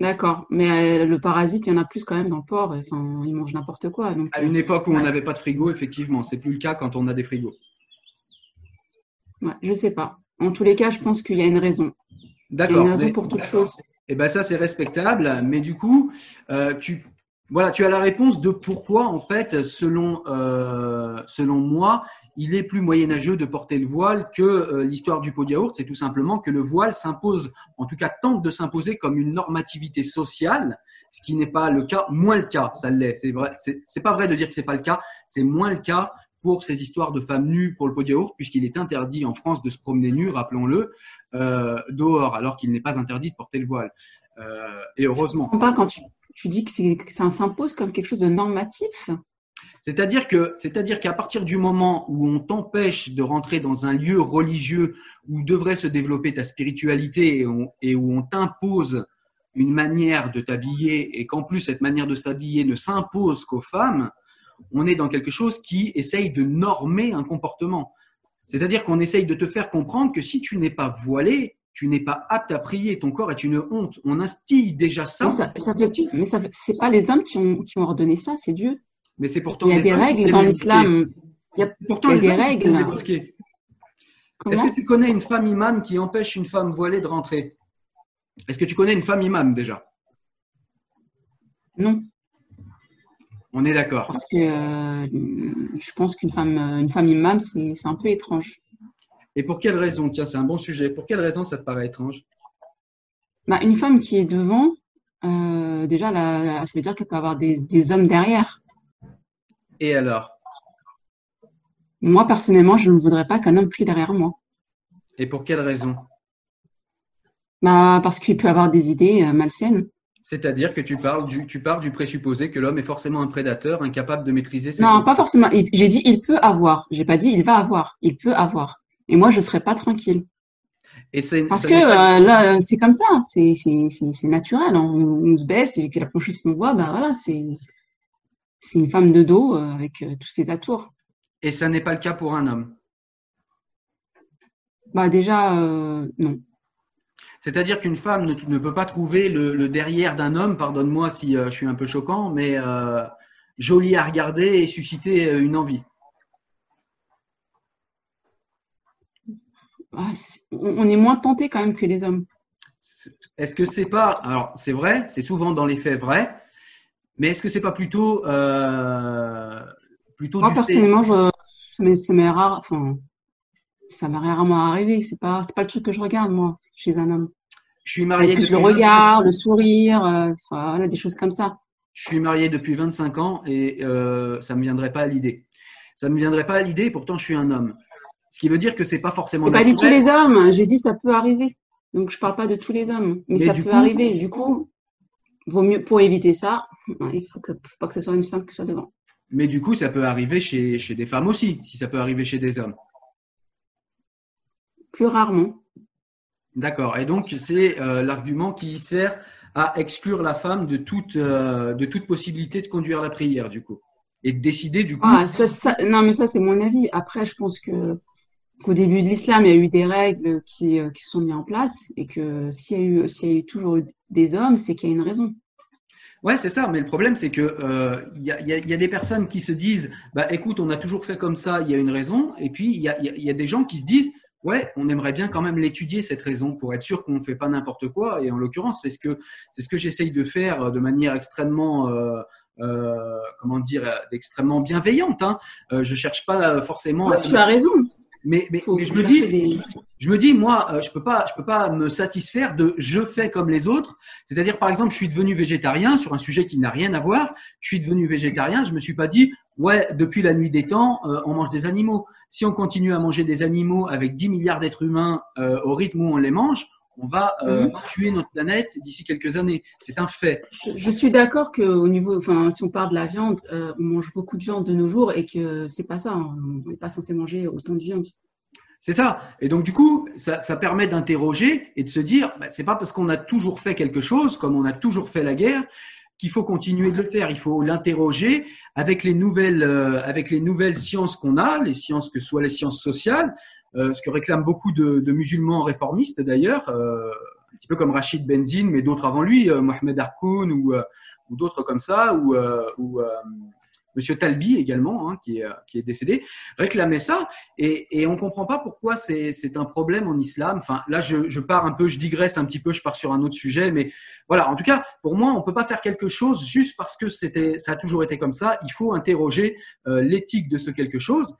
D'accord. Mais euh, le parasite, il y en a plus quand même dans le porc. Enfin, ils mangent n'importe quoi. Donc, À une époque où on n'avait pas de frigo, effectivement, c'est plus le cas quand on a des frigos. ouais, je sais pas. En tous les cas, je pense qu'il y a une raison. Il y a D'accord. une raison mais- pour toute chose. Eh ben ça c'est respectable, mais du coup, euh, tu voilà, tu as la réponse de pourquoi en fait, selon euh, selon moi, il est plus moyenâgeux de porter le voile que euh, l'histoire du pot de yaourt. C'est tout simplement que le voile s'impose, en tout cas tente de s'imposer comme une normativité sociale, ce qui n'est pas le cas, moins le cas, ça l'est. C'est vrai, c'est pas vrai de dire que c'est pas le cas, c'est moins le cas pour ces histoires de femmes nues pour le pot de yaourt, puisqu'il est interdit en France de se promener nu, rappelons-le, euh, dehors, alors qu'il n'est pas interdit de porter le voile. Euh, et heureusement. Tu dis que, ça s'impose comme quelque chose de normatif. C'est-à-dire que, c'est-à-dire qu'à partir du moment où on t'empêche de rentrer dans un lieu religieux où devrait se développer ta spiritualité et, et où on t'impose une manière de t'habiller et qu'en plus cette manière de s'habiller ne s'impose qu'aux femmes, on est dans quelque chose qui essaye de normer un comportement. C'est-à-dire qu'on essaye de te faire comprendre que si tu n'es pas voilé, tu n'es pas apte à prier, ton corps est une honte. On instille déjà ça, Mais ça, ça fait, mais ça, c'est pas les hommes qui ont, qui ont ordonné ça, c'est Dieu. mais c'est pourtant Il y a des règles dans l'islam. Il y a. Pourtant, il y a les des hommes règles. Est-ce que tu connais une femme imam qui empêche une femme voilée de rentrer? Est-ce que tu connais une femme imam déjà? Non, On est d'accord. parce que euh, je pense qu'une femme, une femme imam, c'est c'est un peu étrange. Et pour quelle raison Tiens, c'est un bon sujet. Pour quelle raison ça te paraît étrange Bah, une femme qui est devant, euh, déjà, ça veut dire qu'elle peut avoir des, des hommes derrière. Et alors? Moi, personnellement, je ne voudrais pas qu'un homme prie derrière moi. Et pour quelle raison? Bah, parce qu'il peut avoir des idées euh, malsaines. C'est-à-dire que tu parles du, tu pars du présupposé que l'homme est forcément un prédateur, incapable de maîtriser ses Non, pas forcément. J'ai dit il peut avoir. J'ai pas dit il va avoir. Il peut avoir. Et moi, je serais pas tranquille. Et Parce que euh, là, c'est comme ça. C'est naturel. On, on se baisse et la première chose qu'on voit, bah voilà, c'est une femme de dos euh, avec euh, tous ses atours. et ça n'est pas le cas pour un homme? Bah déjà, euh, non. C'est-à-dire qu'une femme ne, ne peut pas trouver le, le derrière d'un homme, pardonne-moi si je suis un peu choquant, mais joli à regarder et susciter une envie. Ah, c'est- on, on est moins tenté quand même que les hommes. Est-ce que c'est pas alors c'est vrai, c'est souvent dans les faits vrai, mais est-ce que c'est pas plutôt euh, plutôt Moi, du personnellement, je, ça m'est ça m'est rare. Enfin, ça va rarement arriver. C'est pas, c'est pas le truc que je regarde moi chez un homme. Je suis marié. Plus le regard, le sourire, euh, voilà, des choses comme ça. Je suis marié depuis 25 ans et euh, ça me viendrait pas à l'idée. Ça me viendrait pas à l'idée. Pourtant, je suis un homme. Qui veut dire que c'est pas forcément. Pas dit tous les hommes. J'ai dit ça peut arriver. Donc je parle pas de tous les hommes, mais, ça peut arriver. Du coup, vaut mieux pour éviter ça. Il faut que faut pas que ce soit une femme qui soit devant. Mais du coup, ça peut arriver chez, chez des femmes aussi, si ça peut arriver chez des hommes. Plus rarement. D'accord. Et donc, c'est euh, l'argument qui sert à exclure la femme de toute, euh, de toute possibilité de conduire la prière, du coup. Et de décider, du coup. Ah, ça, non, mais ça, c'est mon avis. Après, je pense que qu'au début de l'islam, il y a eu des règles qui, euh, qui sont mises en place et que s'il y, a eu, s'il y a eu toujours des hommes, c'est qu'il y a une raison. Ouais, c'est ça. Mais le problème, c'est que il y, a, y, a, des personnes qui se disent, bah, écoute, on a toujours fait comme ça, il y a une raison. Et puis il y a, y a, des gens qui se disent, ouais, on aimerait bien quand même l'étudier cette raison pour être sûr qu'on ne fait pas n'importe quoi. Et en l'occurrence, c'est ce que c'est ce que j'essaye de faire de manière extrêmement euh, euh, comment dire, extrêmement bienveillante. Hein. Euh, je cherche pas forcément. tu as raison. Mais, mais, je me dis, je me dis, moi, euh, je peux pas, je peux pas me satisfaire de je fais comme les autres. C'est-à-dire, par exemple, je suis devenu végétarien sur un sujet qui n'a rien à voir. Je suis devenu végétarien. Je me suis pas dit, ouais, depuis la nuit des temps, euh, on mange des animaux. Si on continue à manger des animaux avec 10 milliards d'êtres humains euh, au rythme où on les mange, on va euh, mhm. tuer notre planète d'ici quelques années. C'est un fait. Je, suis d'accord qu'au niveau, enfin, si on parle de la viande, euh, on mange beaucoup de viande de nos jours et que c'est pas ça. Hein. On n'est pas censé manger autant de viande. C'est ça. Et donc du coup, ça, permet d'interroger et de se dire, bah, c'est pas parce qu'on a toujours fait quelque chose, comme on a toujours fait la guerre, qu'il faut continuer de le faire. Il faut l'interroger avec les nouvelles, euh, avec les nouvelles sciences qu'on a, les sciences que soient les sciences sociales, ce que réclament beaucoup de, de musulmans réformistes d'ailleurs, euh, un petit peu comme Rachid Benzine, mais d'autres avant lui, euh, Mohamed Harkoun ou, ou d'autres comme ça, ou, ou Monsieur Talbi également, hein, qui, est, qui, est, décédé, réclamait ça, et, et on comprend pas pourquoi c'est un problème en islam. Enfin, là, je, je, pars un peu, je digresse un petit peu, je pars sur un autre sujet, mais voilà. En tout cas, pour moi, on peut pas faire quelque chose juste parce que c'était, ça a toujours été comme ça. Il faut interroger l'éthique de ce quelque chose.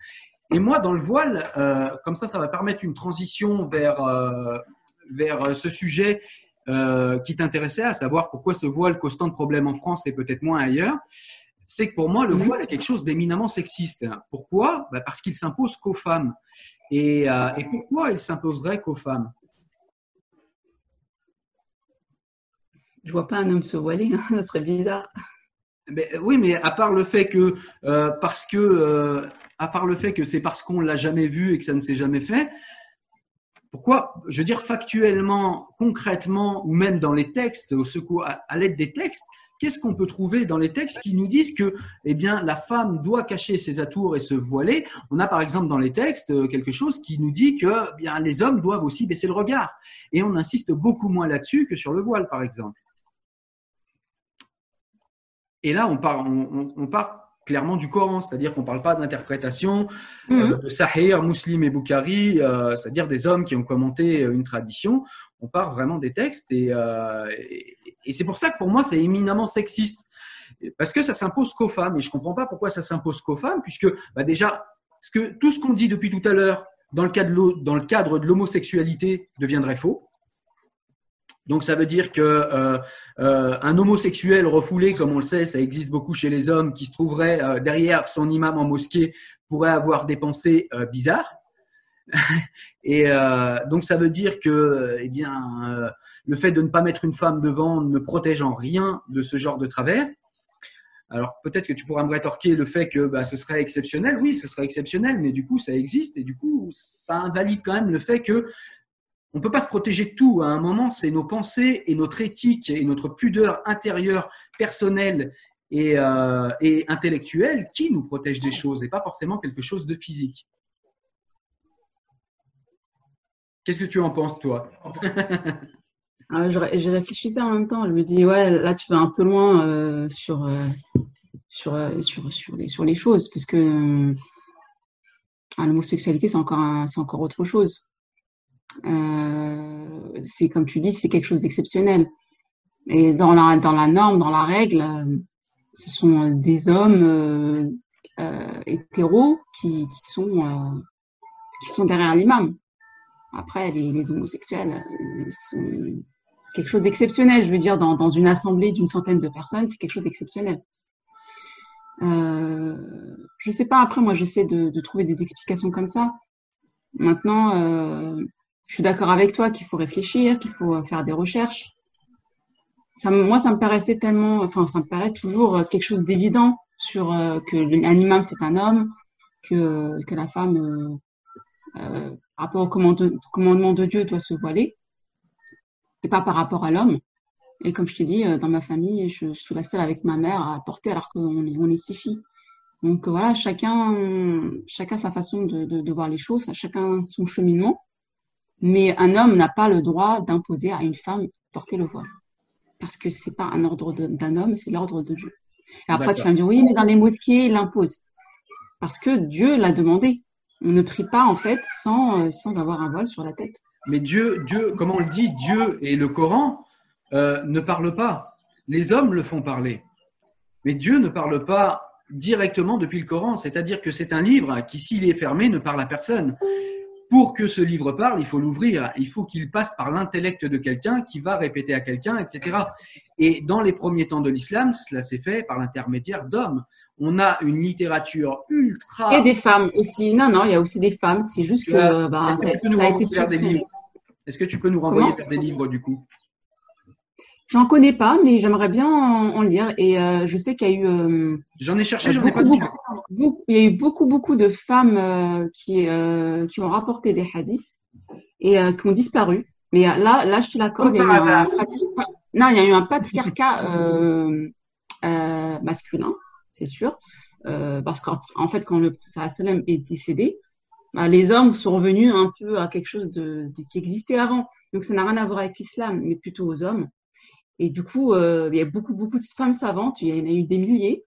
Et moi, dans le voile, euh, comme ça, ça va permettre une transition vers, euh, vers ce sujet euh, qui t'intéressait, à savoir pourquoi ce voile cause tant de problèmes en France et peut-être moins ailleurs. C'est que pour moi, le voile est quelque chose d'éminemment sexiste. Pourquoi? Bah Parce qu'il s'impose qu'aux femmes. Et, et pourquoi il s'imposerait qu'aux femmes? Je vois pas un homme se voiler, hein, ça serait bizarre. Mais, oui, mais à part le fait que parce que à part le fait que c'est parce qu'on l'a jamais vu et que ça ne s'est jamais fait, pourquoi, je veux dire factuellement, concrètement, ou même dans les textes, au secours, à, l'aide des textes, qu'est-ce qu'on peut trouver dans les textes qui nous disent que, eh bien, la femme doit cacher ses atours et se voiler? On a par exemple dans les textes euh, quelque chose qui nous dit que, eh bien, les hommes doivent aussi baisser le regard, et on insiste beaucoup moins là-dessus que sur le voile, par exemple. Et là, on on, on part clairement du Coran, c'est-à-dire qu'on ne parle pas d'interprétation euh, mhm. de Sahir, Muslim et Bukhari, euh, c'est-à-dire des hommes qui ont commenté une tradition. On part vraiment des textes euh, et, et, c'est pour ça que pour moi c'est éminemment sexiste parce que ça s'impose qu'aux femmes et je comprends pas pourquoi ça s'impose qu'aux femmes puisque bah déjà ce que, tout ce qu'on dit depuis tout à l'heure dans le cadre de l'homosexualité deviendrait faux. Donc ça veut dire que euh, euh, un homosexuel refoulé, comme on le sait, ça existe beaucoup chez les hommes, qui se trouverait euh, derrière son imam en mosquée, pourrait avoir des pensées bizarres. Et donc ça veut dire que, eh bien, le fait de ne pas mettre une femme devant ne protège en rien de ce genre de travers. Alors peut-être que tu pourras me rétorquer le fait que bah, ce serait exceptionnel. Oui, ce serait exceptionnel, mais du coup ça existe et du coup ça invalide quand même le fait que on ne peut pas se protéger de tout. À un moment, c'est nos pensées et notre éthique et notre pudeur intérieure, personnelle et, euh, intellectuelle qui nous protègent des choses et pas forcément quelque chose de physique. Qu'est-ce que tu en penses, toi? Ah, J'ai réfléchi ça en même temps. Je me dis, ouais, là, tu vas un peu loin euh, sur, euh, sur, sur, sur, les, sur les choses, puisque l'homosexualité, c'est encore, encore autre chose. Euh, c'est comme tu dis, c'est quelque chose d'exceptionnel. Et dans la, dans la norme, dans la règle, euh, ce sont des hommes euh, hétéros qui, qui, sont, qui sont derrière l'imam. Après, les, homosexuels sont quelque chose d'exceptionnel. Je veux dire, dans, une assemblée d'une centaine de personnes, c'est quelque chose d'exceptionnel. Je sais pas, après, moi, j'essaie de, trouver des explications comme ça. Maintenant, je suis d'accord avec toi qu'il faut réfléchir, qu'il faut faire des recherches. Moi, ça me paraissait tellement, enfin, ça me paraît toujours quelque chose d'évident sur euh, que un c'est un homme, que, que la femme, euh, par rapport au commandement de Dieu, doit se voiler et pas par rapport à l'homme. Et comme je t'ai dit, euh, dans ma famille, je suis la seule avec ma mère à porter alors qu'on est, on est six filles. Donc voilà, chacun, chacun sa façon de, voir les choses, chacun son cheminement. Mais un homme n'a pas le droit d'imposer à une femme porter le voile. Parce que c'est pas un ordre d'un homme, c'est l'ordre de Dieu. Et après, tu vas me dire, oui, mais dans les mosquées, il l'impose. Parce que Dieu l'a demandé. On ne prie pas, en fait, sans, euh, sans avoir un voile sur la tête. Mais Dieu, Dieu, comme on le dit, Dieu et le Coran euh, ne parlent pas. Les hommes le font parler. Mais Dieu ne parle pas directement depuis le Coran. C'est-à-dire que c'est un livre qui, s'il est fermé, ne parle à personne. Pour que ce livre parle, il faut l'ouvrir. Il faut qu'il passe par l'intellect de quelqu'un qui va répéter à quelqu'un, etc. Et dans les premiers temps de l'islam, cela s'est fait par l'intermédiaire d'hommes. On a une littérature ultra. Et des femmes aussi. Non, non, il y a aussi des femmes. C'est juste que, bah, ça, a été Est-ce que tu peux nous renvoyer vers des livres du coup? J'en connais pas, mais j'aimerais bien en, lire. Et euh, je sais qu'il y a eu. Euh, j'en ai cherché, j'en ai pas beaucoup, beaucoup, Il y a eu beaucoup, beaucoup de femmes euh, qui, qui ont rapporté des hadiths et qui ont disparu. Mais là, là, je te l'accorde. Non, il y a eu un patriarcat masculin, c'est sûr. parce qu'en fait, quand le prince est décédé, bah, les hommes sont revenus un peu à quelque chose de, de qui existait avant. Donc, ça n'a rien à voir avec l'islam, mais plutôt aux hommes. Et du coup, euh, il y a beaucoup, beaucoup de femmes savantes. Il y en a eu des milliers.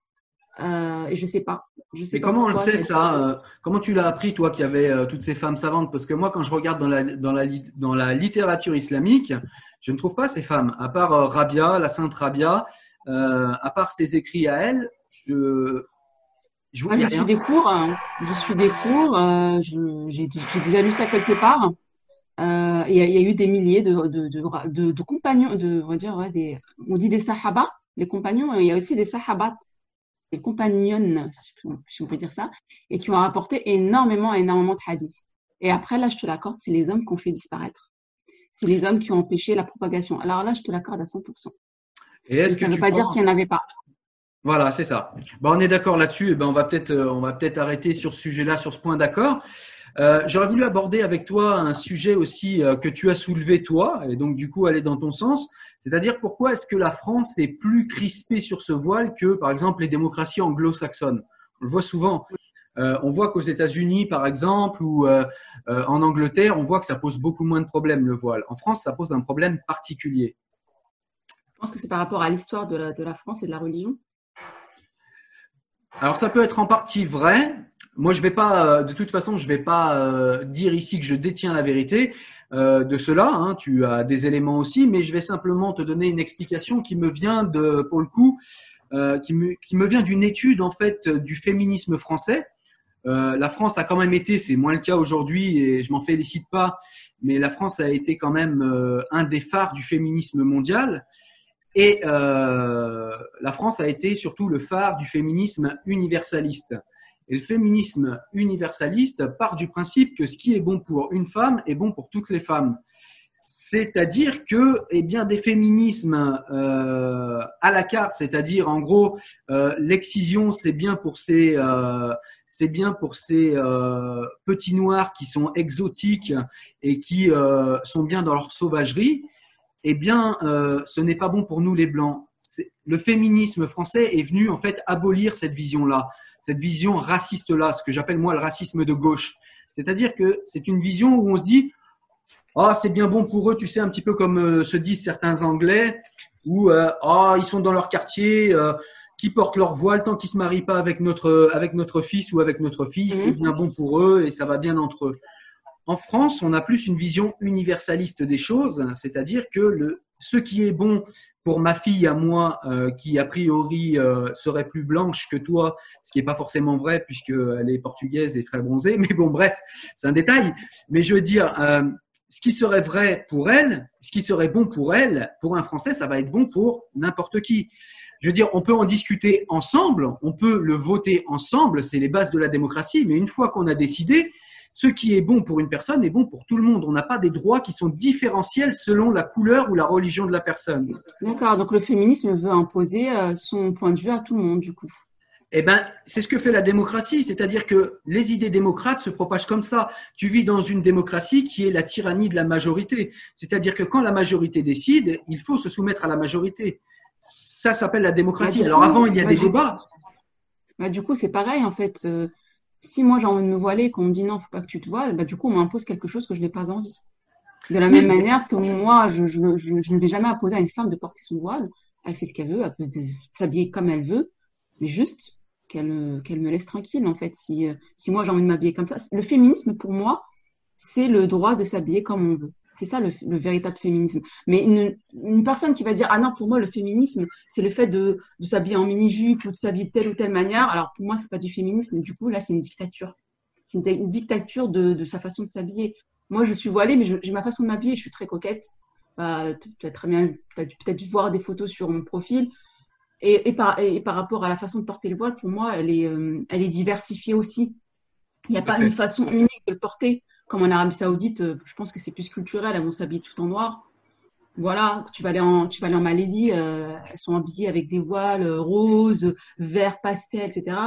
Euh, et je sais pas. Je sais pas comment on le sait ça euh, Comment tu l'as appris toi qu'il y avait toutes ces femmes savantes? Parce que moi, quand je regarde dans la, dans la, dans la littérature islamique, je ne trouve pas ces femmes. À part Rabia, la sainte Rabia, à part ses écrits à elle, je je, je suis des cours. Hein. Je suis des cours. j'ai déjà lu ça quelque part. Euh, il y, a eu des milliers de, de, de, de, compagnons, de, on va dire, ouais, des, on dit des sahaba, les compagnons, il y a aussi des sahabat, des compagnonnes, si on peut dire ça, et qui ont rapporté énormément, énormément de hadiths. Et après, là, je te l'accorde, c'est les hommes qui ont fait disparaître. C'est les hommes qui ont empêché la propagation. Alors là, je te l'accorde à 100%. Et est-ce ça ne veut pas dire qu'il n'y en avait pas. Voilà, c'est ça. Bon, on est d'accord là-dessus. Ben, on va peut-être, euh, on va peut-être arrêter sur ce sujet-là, sur ce point d'accord. Euh, j'aurais voulu aborder avec toi un sujet aussi euh, que tu as soulevé toi, et donc du coup aller dans ton sens, c'est-à-dire pourquoi est-ce que la France est plus crispée sur ce voile que par exemple les démocraties anglo-saxonnes? On le voit souvent. Euh, on voit qu'aux États-Unis, par exemple, ou en Angleterre, on voit que ça pose beaucoup moins de problèmes le voile. En France, ça pose un problème particulier. Je pense que c'est par rapport à l'histoire de la France et de la religion. Alors ça peut être en partie vrai, moi, je vais pas, euh, de toute façon, je vais pas euh, dire ici que je détiens la vérité euh, de cela. Hein, tu as des éléments aussi, mais je vais simplement te donner une explication qui me vient de, pour le coup, qui me, qui, me, vient d'une étude en fait du féminisme français. la France a quand même été, c'est moins le cas aujourd'hui et je m'en félicite pas, mais la France a été quand même un des phares du féminisme mondial. Et la France a été surtout le phare du féminisme universaliste. Et le féminisme universaliste part du principe que ce qui est bon pour une femme est bon pour toutes les femmes. C'est-à-dire que, eh bien, des féminismes euh, à la carte, c'est-à-dire en gros, euh, l'excision, c'est bien pour ces, euh, c'est bien pour ces euh, petits noirs qui sont exotiques et qui euh, sont bien dans leur sauvagerie. Eh bien, euh, ce n'est pas bon pour nous les blancs. Le féminisme français est venu en fait abolir cette vision-là cette vision raciste-là, ce que j'appelle moi le racisme de gauche. C'est-à-dire que c'est une vision où on se dit ah c'est bien bon pour eux, tu sais un petit peu comme euh, se disent certains Anglais où euh, ah ils sont dans leur quartier, euh, qui portent leur voile tant qu'ils se marient pas avec notre avec notre fils ou avec notre fille, c'est mhm. bien bon pour eux et ça va bien entre eux. En France, on a plus une vision universaliste des choses, c'est-à-dire que ce qui est bon pour ma fille à moi, euh, qui a priori euh, serait plus blanche que toi, ce qui n'est pas forcément vrai puisqu'elle est portugaise et très bronzée, mais bon, bref, c'est un détail. Mais je veux dire, euh, ce qui serait vrai pour elle, ce qui serait bon pour elle, pour un Français, ça va être bon pour n'importe qui. Je veux dire, on peut en discuter ensemble, on peut le voter ensemble, c'est les bases de la démocratie, mais une fois qu'on a décidé, ce qui est bon pour une personne est bon pour tout le monde. On n'a pas des droits qui sont différentiels selon la couleur ou la religion de la personne. D'accord, donc le féminisme veut imposer euh, son point de vue à tout le monde, du coup. Eh ben, c'est ce que fait la démocratie, c'est-à-dire que les idées démocrates se propagent comme ça. Tu vis dans une démocratie qui est la tyrannie de la majorité, c'est-à-dire que quand la majorité décide, il faut se soumettre à la majorité. Ça s'appelle la démocratie. Bah, Alors avant, il y a bah, des débats. Bah, du coup, c'est pareil en fait. Si moi j'ai envie de me voiler et qu'on me dit non, faut pas que tu te voiles, bah, du coup on m'impose quelque chose que je n'ai pas envie. De la même manière que moi, je, ne vais jamais imposer à une femme de porter son voile. Elle fait ce qu'elle veut, elle peut s'habiller comme elle veut, mais juste qu'elle me laisse tranquille en fait. Si, euh, si moi j'ai envie de m'habiller comme ça, le féminisme pour moi, c'est le droit de s'habiller comme on veut. C'est ça le, véritable féminisme. Mais une, personne qui va dire ah non pour moi le féminisme c'est le fait de, s'habiller en mini jupe ou de s'habiller de telle ou telle manière. Alors pour moi c'est pas du féminisme. Du coup là c'est une dictature. C'est une, dictature de, sa façon de s'habiller. Moi je suis voilée mais j'ai ma façon de m'habiller. Je suis très coquette. Bah, tu as très bien, peut-être dû voir des photos sur mon profil. Et, par, rapport à la façon de porter le voile, pour moi, elle est, euh, elle est diversifiée aussi. Il n'y a pas une façon unique de le porter comme en Arabie Saoudite, euh, je pense que c'est plus culturel, elles vont s'habiller tout en noir. Voilà, tu vas aller en, Malaisie, euh, elles sont habillées avec des voiles roses, verts, pastel, etc.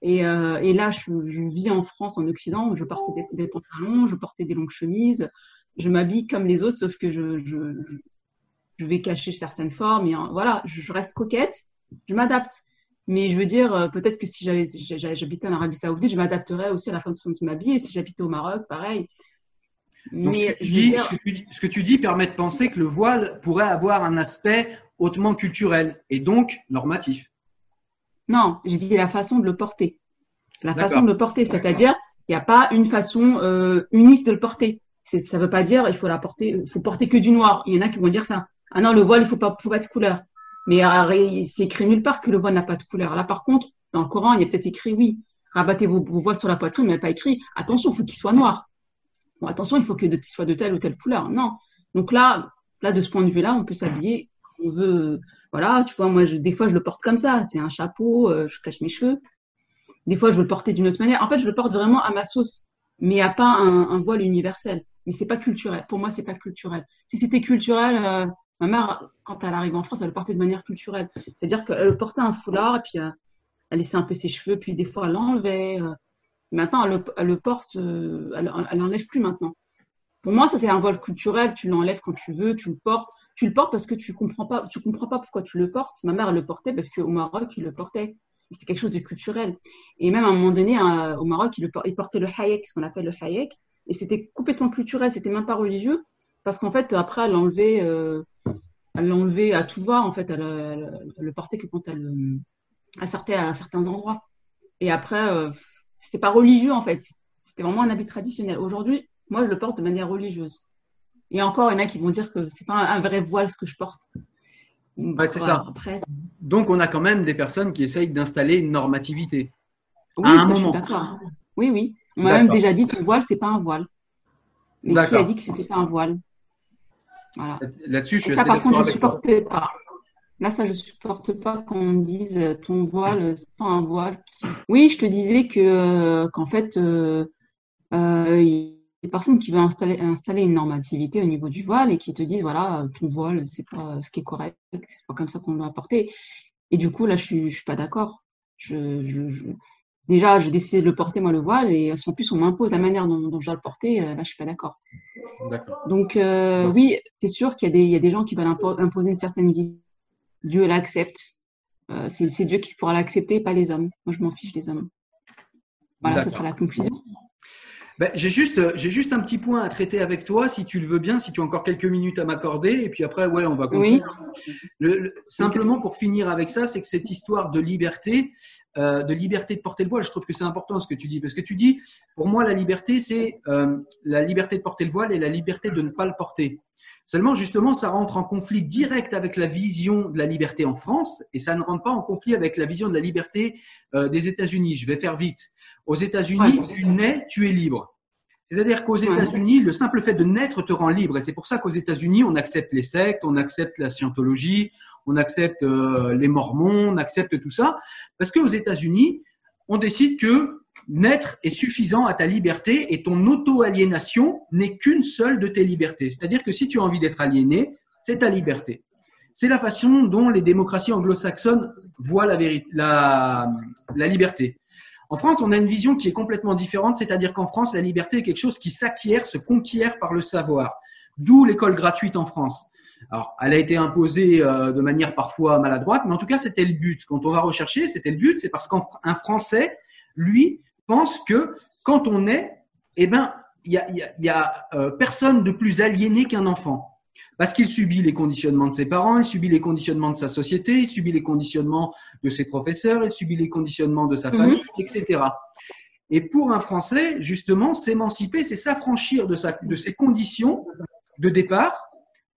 Et, euh, là, je, vis en France, en Occident, où je portais des, pantalons, je portais des longues chemises, je m'habille comme les autres, sauf que je vais cacher certaines formes. Et, voilà, je reste coquette, je m'adapte. Mais je veux dire, euh, peut-être que si j'habitais en Arabie Saoudite, je m'adapterais aussi à la façon de m'habiller. Et si j'habitais au Maroc, pareil. Mais ce, que dis, ce, que tu dis, permet de penser que le voile pourrait avoir un aspect hautement culturel et donc normatif. Non, j'ai dit la façon de le porter. La façon de le porter, c'est-à-dire qu'il n'y a pas une façon euh, unique de le porter. Ça ne veut pas dire il faut la porter, faut porter que du noir. Il y en a qui vont dire ça. Ah non, le voile, il faut pas, faut pas de couleur. Mais c'est écrit nulle part que le voile n'a pas de couleur. Là, par contre, dans le Coran, il y a peut-être écrit oui, rabattez vos, voiles sur la poitrine, mais il n'y a pas écrit attention, il faut qu'il soit noir. Bon, attention, il faut qu'il soit de telle ou telle couleur. Non. Donc là, là, de ce point de vue-là, on peut s'habiller on veut. Voilà, tu vois, moi, des fois, je le porte comme ça. C'est un chapeau, euh, je cache mes cheveux. Des fois, je veux le porter d'une autre manière. En fait, je le porte vraiment à ma sauce. Mais il n'y a pas un, voile universel. Mais c'est pas culturel. Pour moi, c'est pas culturel. Si c'était culturel, euh, Ma mère, quand elle arrive en France, elle le portait de manière culturelle. C'est-à-dire qu'elle portait un foulard et puis euh, elle laissait un peu ses cheveux, puis des fois elle l'enlevait. Euh. Maintenant, elle le, porte, euh, elle, l'enlève plus maintenant. Pour moi, ça c'est un voile culturel. Tu l'enlèves quand tu veux, tu le portes. Tu le portes parce que tu comprends pas, tu comprends pas pourquoi tu le portes. Ma mère elle le portait parce qu'au Maroc, il le portait. C'était quelque chose de culturel. Et même à un moment donné, au Maroc, il, portait le hayek, ce qu'on appelle le hayek. Et c'était complètement culturel, c'était même pas religieux. Parce qu'en fait, après, elle l'enlevait, euh, elle à tout voir. En fait, elle, le portait que quand elle, sortait à certains endroits. Et après, euh, c'était pas religieux, en fait. C'était vraiment un habit traditionnel. Aujourd'hui, moi, je le porte de manière religieuse. Et encore, il y en a qui vont dire que c'est pas un, vrai voile ce que je porte. c'est ça. Donc, on a quand même des personnes qui essayent d'installer une normativité. Oui, à un moment. d'accord. Oui, oui. On m'a même déjà dit que le voile, c'est pas un voile. Mais qui a dit que c'était pas un voile? Là-dessus, je suis Ça, par contre, je ne supportais pas. Là, ça, je ne supporte pas qu'on me dise euh, ton voile, c'est pas un voile. Oui, je te disais que euh, qu'en fait, euh, euh, il y a des personnes qui veulent installer, installer une normativité au niveau du voile et qui te disent voilà, ton voile, c'est pas ce qui est correct, c'est pas comme ça qu'on doit porter. Et du coup, là, je suis, je suis pas d'accord. Je, je, déjà, j'ai décidé de le porter, moi, le voile, et en plus, on m'impose la manière dont, je dois le porter, euh, là, je suis pas d'accord. Donc, euh, oui, c'est sûr qu'il y, y, a des gens qui veulent imposer une certaine vie. Dieu l'accepte. Euh, c'est Dieu qui pourra l'accepter, pas les hommes. Moi, je m'en fiche des hommes. Voilà, ce sera la conclusion. Ben, j'ai juste, j'ai juste un petit point à traiter avec toi, si tu le veux bien, si tu as encore quelques minutes à m'accorder, et puis après, ouais, on va continuer. Le, simplement pour finir avec ça, c'est que cette histoire de liberté, euh, de liberté de porter le voile, je trouve que c'est important ce que tu dis, parce que tu dis, pour moi, la liberté, c'est euh, la liberté de porter le voile et la liberté de ne pas le porter. Seulement, justement, ça rentre en conflit direct avec la vision de la liberté en France et ça ne rentre pas en conflit avec la vision de la liberté euh, des États-Unis. Je vais faire vite. Aux États-Unis, tu nais, tu es libre. C'est-à-dire qu'aux États-Unis, le simple fait de naître te rend libre. Et c'est pour ça qu'aux États-Unis, on accepte les sectes, on accepte la scientologie, on accepte euh, les mormons, on accepte tout ça. Parce qu'aux États-Unis, on décide que naître est suffisant à ta liberté et ton auto-aliénation n'est qu'une seule de tes libertés. C'est-à-dire que si tu as envie d'être aliéné, c'est ta liberté. C'est la façon dont les démocraties anglo-saxonnes voient la, la, liberté. En France, on a une vision qui est complètement différente, c'est-à-dire qu'en France, la liberté est quelque chose qui s'acquiert, se conquiert par le savoir. D'où l'école gratuite en France. Alors, elle a été imposée euh, de manière parfois maladroite, mais en tout cas, c'était le but. Quand on va rechercher, c'était le but, c'est parce qu'un Français, lui, pense que quand on est, eh ben, il y a, y a, y a euh, personne de plus aliéné qu'un enfant. Parce qu'il subit les conditionnements de ses parents, il subit les conditionnements de sa société, il subit les conditionnements de ses professeurs, il subit les conditionnements de sa famille, mhm. etc. Et pour un Français, justement, s'émanciper, c'est s'affranchir de, sa, de ses conditions de départ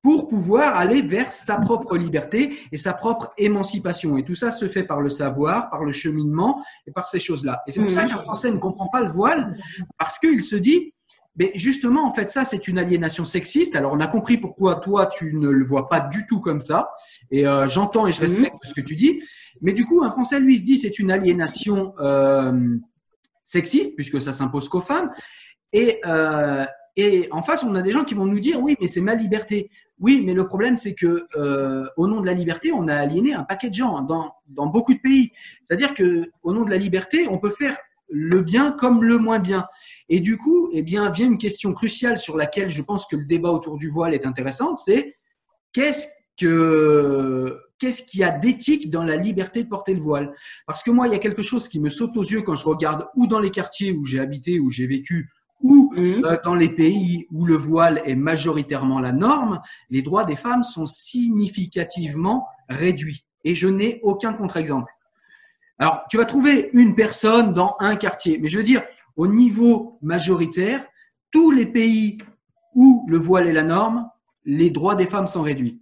pour pouvoir aller vers sa propre liberté et sa propre émancipation. Et tout ça se fait par le savoir, par le cheminement et par ces choses-là. Et c'est pour ça mhm. qu'un Français ne comprend pas le voile, parce qu'il se dit, mais justement, en fait, ça, c'est une aliénation sexiste. Alors, on a compris pourquoi toi, tu ne le vois pas du tout comme ça. Et euh, j'entends et je mhm. respecte ce que tu dis. Mais du coup, un Français, lui, se dit, c'est une aliénation euh, sexiste, puisque ça s'impose qu'aux femmes. Et, euh, et en face, on a des gens qui vont nous dire, oui, mais c'est ma liberté. Oui, mais le problème, c'est que euh, au nom de la liberté, on a aliéné un paquet de gens dans, beaucoup de pays. C'est-à-dire que au nom de la liberté, on peut faire le bien comme le moins bien. Et du coup, eh bien, vient une question cruciale sur laquelle je pense que le débat autour du voile est intéressant, c'est qu'est-ce que qu'est-ce qu'il y a d'éthique dans la liberté de porter le voile? Parce que moi, il y a quelque chose qui me saute aux yeux quand je regarde ou dans les quartiers où j'ai habité, où j'ai vécu, ou mmh. euh, dans les pays où le voile est majoritairement la norme, les droits des femmes sont significativement réduits. Et je n'ai aucun contre-exemple. Alors, tu vas trouver une personne dans un quartier, mais je veux dire, au niveau majoritaire, tous les pays où le voile est la norme, les droits des femmes sont réduits.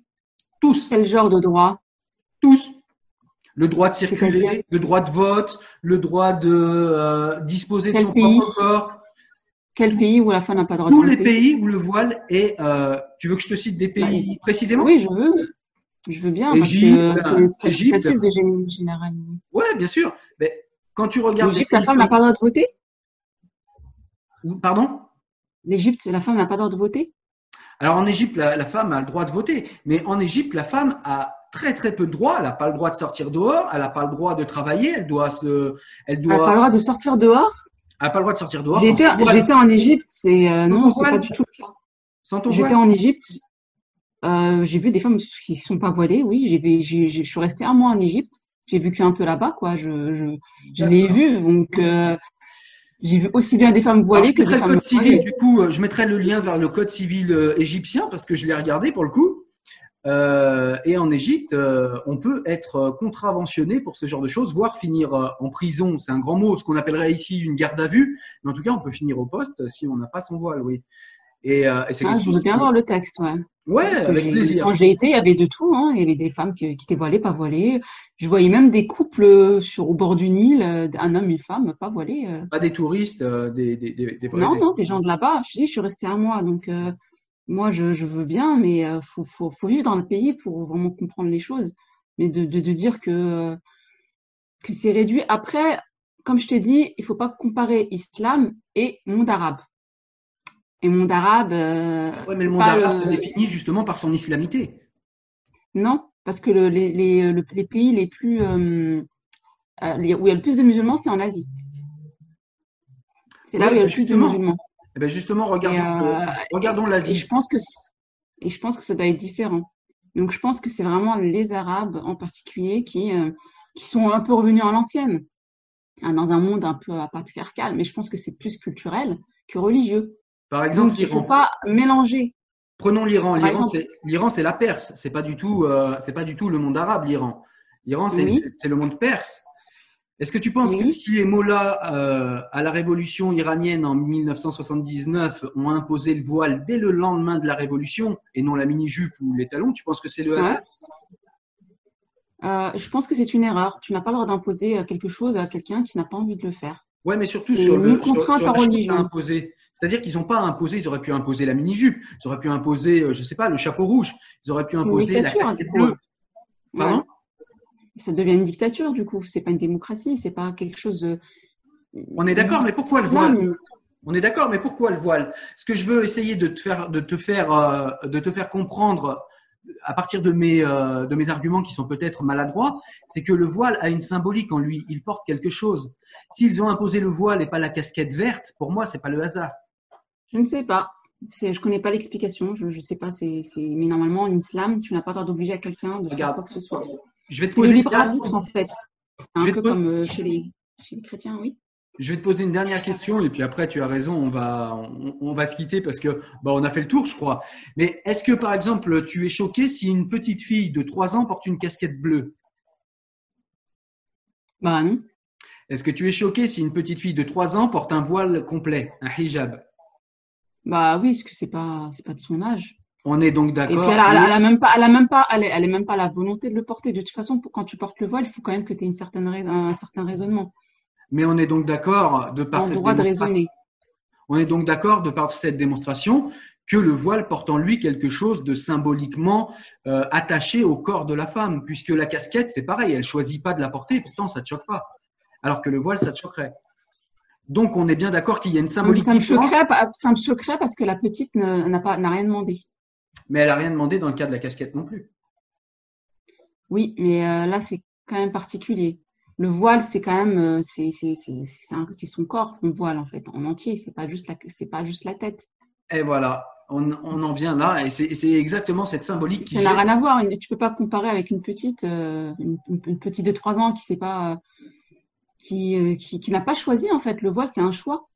Tous. Quel genre de droit? Tous. Le droit de circuler, le droit de vote, le droit de euh, disposer de son propre corps, quel pays où la femme n'a pas le droit de Tous les pays où le voile est. Euh, tu veux que je te cite des pays précisément? Oui, je veux. Je veux bien. Égypte, c'est facile de généraliser. Oui, bien sûr. Mais quand tu regardes. L'Égypte, la femme n'a pas le droit de voter? Pardon? L'Égypte, la femme n'a pas le droit de voter? Alors en Égypte, la, femme a le droit de voter. Mais en Égypte, la femme a très très peu de droits. Elle n'a pas le droit de sortir dehors. Elle n'a pas le droit de travailler. Elle doit se. Elle doit. Elle n'a pas le droit de sortir dehors? N'a pas le droit de sortir dehors. J'étais en Égypte, c'est euh, non, c'est pas du tout le cas. J'étais en Égypte, euh, j'ai vu des femmes qui ne sont pas voilées, oui. J'ai, je suis restée un mois en Égypte. J'ai vécu un peu là-bas, quoi. Je, je, je l'ai vu, donc euh, j'ai vu aussi bien des femmes voilées que des femmes code civil, Du coup, je mettrai le lien vers le code civil égyptien parce que je l'ai regardé pour le coup. Euh, et en Égypte, euh, on peut être contraventionné pour ce genre de choses, voire finir euh, en prison. C'est un grand mot, ce qu'on appellerait ici une garde à vue. Mais en tout cas, on peut finir au poste si on n'a pas son voile, oui. Et, euh, et ah, je veux bien voir le texte, ouais. Ouais, avec plaisir. Quand j'ai été, il y avait de tout. Hein. Il y avait des femmes qui, qui étaient voilées, pas voilées. Je voyais même des couples sur au bord du Nil, un homme, une femme, pas voilés. Pas des touristes, des, des, des, des Non, non, des gens de là-bas. Je dis, je suis restée un mois, donc moi, je, veux bien, mais il euh, faut, faut, vivre dans le pays pour vraiment comprendre les choses. Mais de, dire que, que c'est réduit. Après, comme je t'ai dit, il ne faut pas comparer islam et monde arabe. Et monde arabe. Euh, oui, mais le monde arabe se définit justement par son islamité. Non, parce que les, les, pays les plus. Euh, où il y a le plus de musulmans, c'est en Asie. C'est là où il y a le plus de musulmans. Eh ben, justement, regardons, euh, regardons l'Asie. Et je pense que et je pense que ça doit être différent. Donc je pense que c'est vraiment les Arabes en particulier qui euh, qui sont un peu revenus à l'ancienne, hein, dans un monde un peu patriarcal. Mais je pense que c'est plus culturel que religieux. Par exemple, il ne faut pas mélanger. Prenons l'Iran. L'Iran, c'est la Perse. C'est pas du tout, euh, c'est pas du tout le monde arabe. L'Iran. L'Iran, c'est le monde perse. Est-ce que tu penses que si les mollahs euh, à la révolution iranienne en 1979 ont imposé le voile dès le lendemain de la révolution et non la mini-jupe ou les talons, tu penses que c'est le hasard? Euh, Je pense que c'est une erreur. Tu n'as pas le droit d'imposer quelque chose à quelqu'un qui n'a pas envie de le faire. Ouais, mais surtout sur le contraint par religion. C'est-à-dire qu'ils n'ont pas imposé, ils auraient pu imposer la mini-jupe, ils auraient pu imposer, euh, je ne sais pas, le chapeau rouge, ils auraient pu imposer la casquette bleue. Pardon? Ça devient une dictature, du coup. C'est pas une démocratie, c'est pas quelque chose de. On est d'accord, mais pourquoi le voile On est d'accord, mais pourquoi le voile? Ce que je veux essayer de te faire, de te faire, euh, de te faire comprendre à partir de mes, euh, de mes arguments qui sont peut-être maladroits, c'est que le voile a une symbolique en lui. Il porte quelque chose. S'ils ont imposé le voile et pas la casquette verte, pour moi, c'est pas le hasard. Je ne sais pas. Je connais pas l'explication. Je ne sais pas. C'est, mais normalement, en islam, tu n'as pas le droit d'obliger à quelqu'un de faire quoi que ce soit. Je vais te poser le libre arbitre, en fait. un peu comme euh, chez les, chez les chrétiens, oui. Je vais te poser une dernière question et puis après tu as raison, on va on, va se quitter parce que bah, on a fait le tour, je crois. Mais est-ce que par exemple tu es choqué si une petite fille de 3 ans porte une casquette bleue? Bah non. Est-ce que tu es choqué si une petite fille de 3 ans porte un voile complet, un hijab? Bah oui, parce que c'est pas c'est pas de son âge. On est donc d'accord. Et puis elle a, même pas, elle a même pas, elle est, même pas la volonté de le porter. De toute façon, quand tu portes le voile, il faut quand même que tu aies une certaine un certain raisonnement. Mais on est donc d'accord de par cette démonstration. On est donc d'accord de par cette démonstration que le voile porte en lui quelque chose de symboliquement euh, attaché au corps de la femme, puisque la casquette, c'est pareil, elle choisit pas de la porter, pourtant ça te choque pas, alors que le voile, ça te choquerait. Donc on est bien d'accord qu'il y a une symbolique. Ça me, choquerait, ça me choquerait parce que la petite n'a pas n'a rien demandé. Mais elle n'a rien demandé dans le cas de la casquette non plus. Oui, mais euh, là c'est quand même particulier le voile, c'est quand même, euh, c'est son corps qu'on voile en fait, en entier. C'est pas juste la, c'est pas juste la tête. Et voilà, on, en vient là, et c'est exactement cette symbolique qui. Ça n'a rien à voir. Tu peux pas comparer avec une petite, euh, une, petite de 3 ans qui sait pas, qui, qui, n'a pas choisi en fait. Le voile, c'est un choix.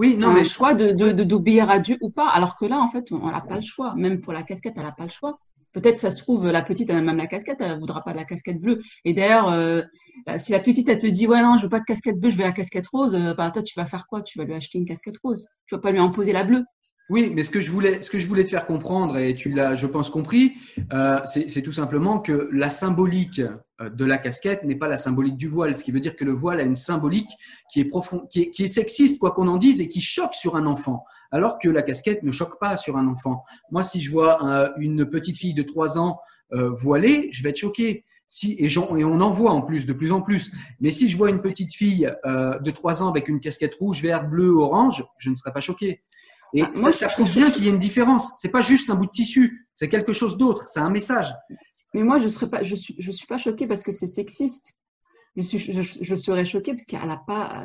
Oui, non, mais un choix de d'obéir à Dieu ou pas. Alors que là, en fait, on n'a pas le choix. Même pour la casquette, elle n'a pas le choix. Peut-être ça se trouve, la petite, elle a même la casquette, elle ne voudra pas de la casquette bleue. Et d'ailleurs, euh, euh, si la petite, elle te dit, ouais, non, je veux pas de casquette bleue, je veux la casquette rose, euh, bah, toi, tu vas faire quoi? Tu vas lui acheter une casquette rose. Tu vas pas lui imposer la bleue. Oui, mais ce que je voulais, ce que je voulais te faire comprendre, et tu l'as, je pense, compris, c'est tout simplement que la symbolique de la casquette n'est pas la symbolique du voile. Ce qui veut dire que le voile a une symbolique qui est profond, qui est, sexiste, quoi qu'on en dise, et qui choque sur un enfant alors que la casquette ne choque pas sur un enfant. Moi, si je vois euh, une petite fille de 3 ans euh, voilée, je vais être choqué. Si, et, on en voit en plus, de plus en plus. Mais si je vois une petite fille euh, de 3 ans avec une casquette rouge, vert, bleu, orange, je ne serai pas choqué. Et ah, moi, ça prouve bien qu'il y a une différence. C'est pas juste un bout de tissu, c'est quelque chose d'autre, c'est un message. Mais moi, je serais pas, je suis, je suis pas choquée parce que c'est sexiste. Je, suis, je, serais choquée parce qu'elle a pas,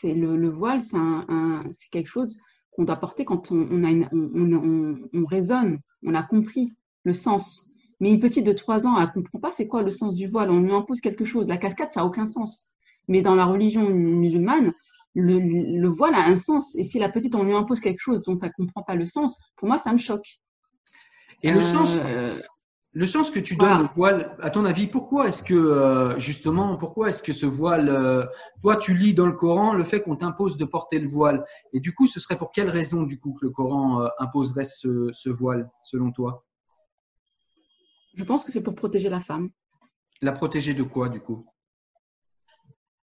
c'est le, le, voile, c'est un, c'est quelque chose qu'on doit porter quand on, a on, raisonne, on a compris le sens. Mais une petite de 3 ans, elle ne comprend pas c'est quoi le sens du voile. On lui impose quelque chose. La cascade, ça n'a aucun sens. Mais dans la religion musulmane, le, voile a un sens. Et si la petite, on lui impose quelque chose dont elle ne comprend pas le sens, pour moi, ça me choque. Et le sens, euh, le sens que tu donnes au voile, à ton avis, pourquoi est-ce que euh, justement, pourquoi est-ce que ce voile, euh, toi, tu lis dans le Coran le fait qu'on t'impose de porter le voile, et du coup, ce serait pour quelle raison du coup que le Coran euh, imposerait ce, voile, selon toi? Je pense que c'est pour protéger la femme. La protéger de quoi, du coup?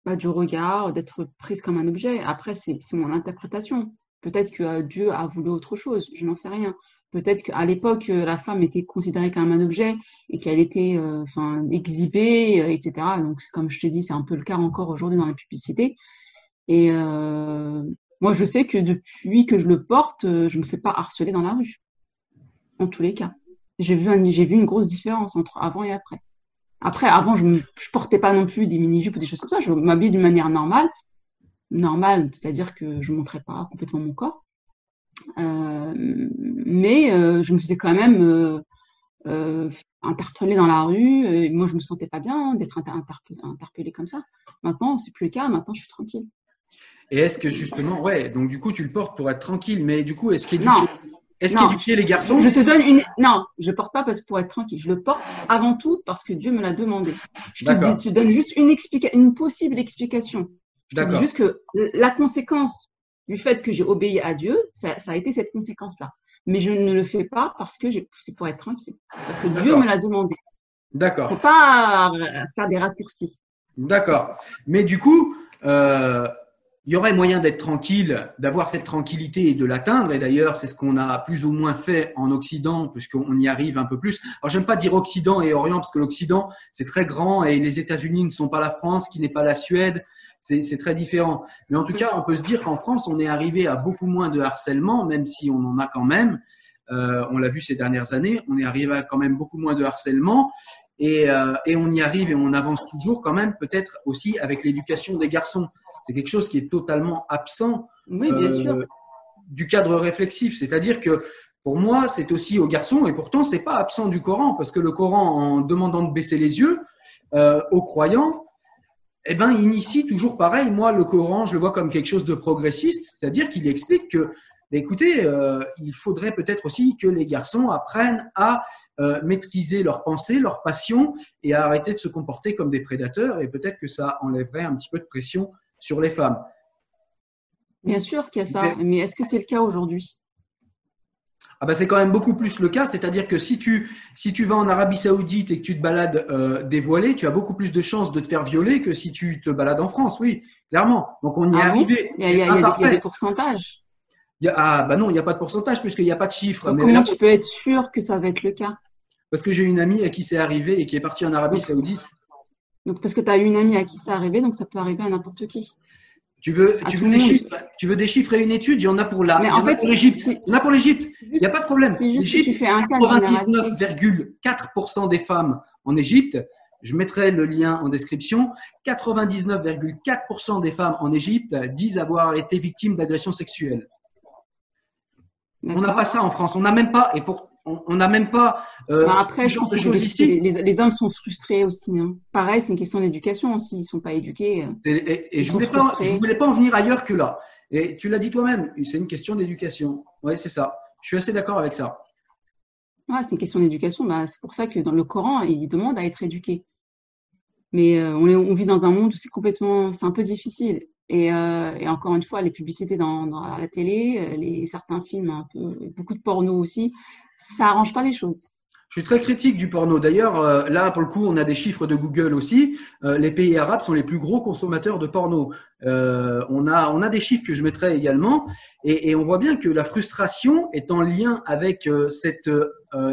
Bah, Du regard, d'être prise comme un objet. Après, c'est mon interprétation. Peut-être que Dieu a voulu autre chose, je n'en sais rien. Peut-être qu'à l'époque, euh, la femme était considérée comme un objet et qu'elle était euh, enfin, exhibée, euh, etc. Donc, comme je t'ai dit, c'est un peu le cas encore aujourd'hui dans la publicité. Et moi, je sais que depuis que je le porte, je ne me fais pas harceler dans la rue. En tous les cas. J'ai vu une grosse différence entre avant et après. Après, avant, je ne portais pas non plus des mini-jupes ou des choses comme ça. Je m'habillais d'une manière normale. Normale, c'est-à-dire que je ne montrais pas complètement mon corps. Euh, mais euh, je me faisais quand même euh, interpeller dans la rue. Et moi, je me sentais pas bien d'être interpellée comme ça. Maintenant, c'est plus le cas. Maintenant, je suis tranquille. Et est-ce que justement, ouais, donc du coup, tu le portes pour être tranquille, mais du coup, est-ce qu'il Non, est-ce qu'éduquer les garçons? Je te donne une. Non, je porte pas parce que pour être tranquille. Je le porte avant tout parce que Dieu me l'a demandé. Je te, D'accord. dis, je te donne juste une, explica- une possible explication. Je te dis D'accord. juste que la conséquence du fait que j'ai obéi à Dieu, ça, ça a été cette conséquence-là. Mais je ne le fais pas parce que j'ai- c'est pour être tranquille. Parce que Dieu me l'a demandé. D'accord. Faut pas euh, faire des raccourcis. D'accord. Mais du coup, euh, il y aurait moyen d'être tranquille, d'avoir cette tranquillité et de l'atteindre. Et d'ailleurs, c'est ce qu'on a plus ou moins fait en Occident, puisqu'on y arrive un peu plus. Alors, j'aime pas dire Occident et Orient, parce que l'Occident, c'est très grand et les États-Unis ne sont pas la France, qui n'est pas la Suède. C'est très différent. Mais en tout cas, on peut se dire qu'en France, on est arrivé à beaucoup moins de harcèlement, même si on en a quand même. Euh, on l'a vu ces dernières années, on est arrivé à quand même beaucoup moins de harcèlement. Et, euh, et on y arrive et on avance toujours quand même, peut-être aussi avec l'éducation des garçons. C'est quelque chose qui est totalement absent Oui, bien euh, sûr. du cadre réflexif. C'est-à-dire que pour moi, c'est aussi aux garçons, et pourtant, c'est pas absent du Coran, parce que le Coran, en demandant de baisser les yeux euh, aux croyants, eh ben, initie toujours pareil. Moi, le Coran, je le vois comme quelque chose de progressiste, c'est-à-dire qu'il explique que, bah, écoutez, euh, il faudrait peut-être aussi que les garçons apprennent à euh, maîtriser leurs pensées, leurs passions, et à arrêter de se comporter comme des prédateurs, et peut-être que ça enlèverait un petit peu de pression sur les femmes. Bien sûr qu'il y a ça. Mais- Mais est-ce que c'est le cas aujourd'hui? Ah bah c'est quand même beaucoup plus le cas, c'est-à-dire que si tu si tu vas en Arabie Saoudite et que tu te balades euh, dévoilé, tu as beaucoup plus de chances de te faire violer que si tu te balades en France, oui, clairement. Donc on y est Ah arrivé. il y, a, il y a- il y a des- il y a imparfait. des pourcentages. Il y a- ah bah non, il n'y a pas de pourcentage puisqu'il n'y a pas de chiffre. Donc, Mais comment là, tu peux être sûr que ça va être le cas? parce que j'ai une amie à qui c'est arrivé et qui est partie en Arabie Saoudite. Donc, parce que tu as une amie à qui ça arrivé, donc ça peut arriver à n'importe qui. Tu veux tu veux chiffres Tu veux et une étude Il y en a pour la. Mais il y en fait, pour l'Égypte. si- Il y en a pour l'Égypte. Il n'y a pas de problème. C'est juste que tu L'Égypte, fais un cas général. 99,4% des femmes en Égypte, je mettrai le lien en description, 99,4% des femmes en Égypte disent avoir été victimes d'agressions sexuelles. On n'a pas ça en France, on n'a même pas, et pour, on n'a même pas euh, Bah, après, ce je genre pense de que choses les, ici. les- les hommes sont frustrés aussi. hein. Pareil, c'est une question d'éducation aussi. Ils sont pas éduqués. euh. Et, et- et Ils je sont voulais pas, voulais en venir ailleurs que là. Et tu l'as dit toi-même, c'est une question d'éducation. Oui, c'est ça. Je suis assez d'accord avec ça. Ouais, c'est une question d'éducation. Bah, c'est pour ça que dans le Coran, il demande à être éduqué. Mais euh, on, est- on vit dans un monde où c'est complètement, c'est un peu difficile. Et, euh, et encore une fois, les publicités dans, la télé, euh, certains films, beaucoup de porno aussi, ça arrange pas les choses. Je suis très critique du porno. D'ailleurs, euh, là, pour le coup, on a des chiffres de Google aussi. Les pays arabes sont les plus gros consommateurs de porno. On, a, on a des chiffres que je mettrai également. Et, on voit bien que la frustration est en lien avec cette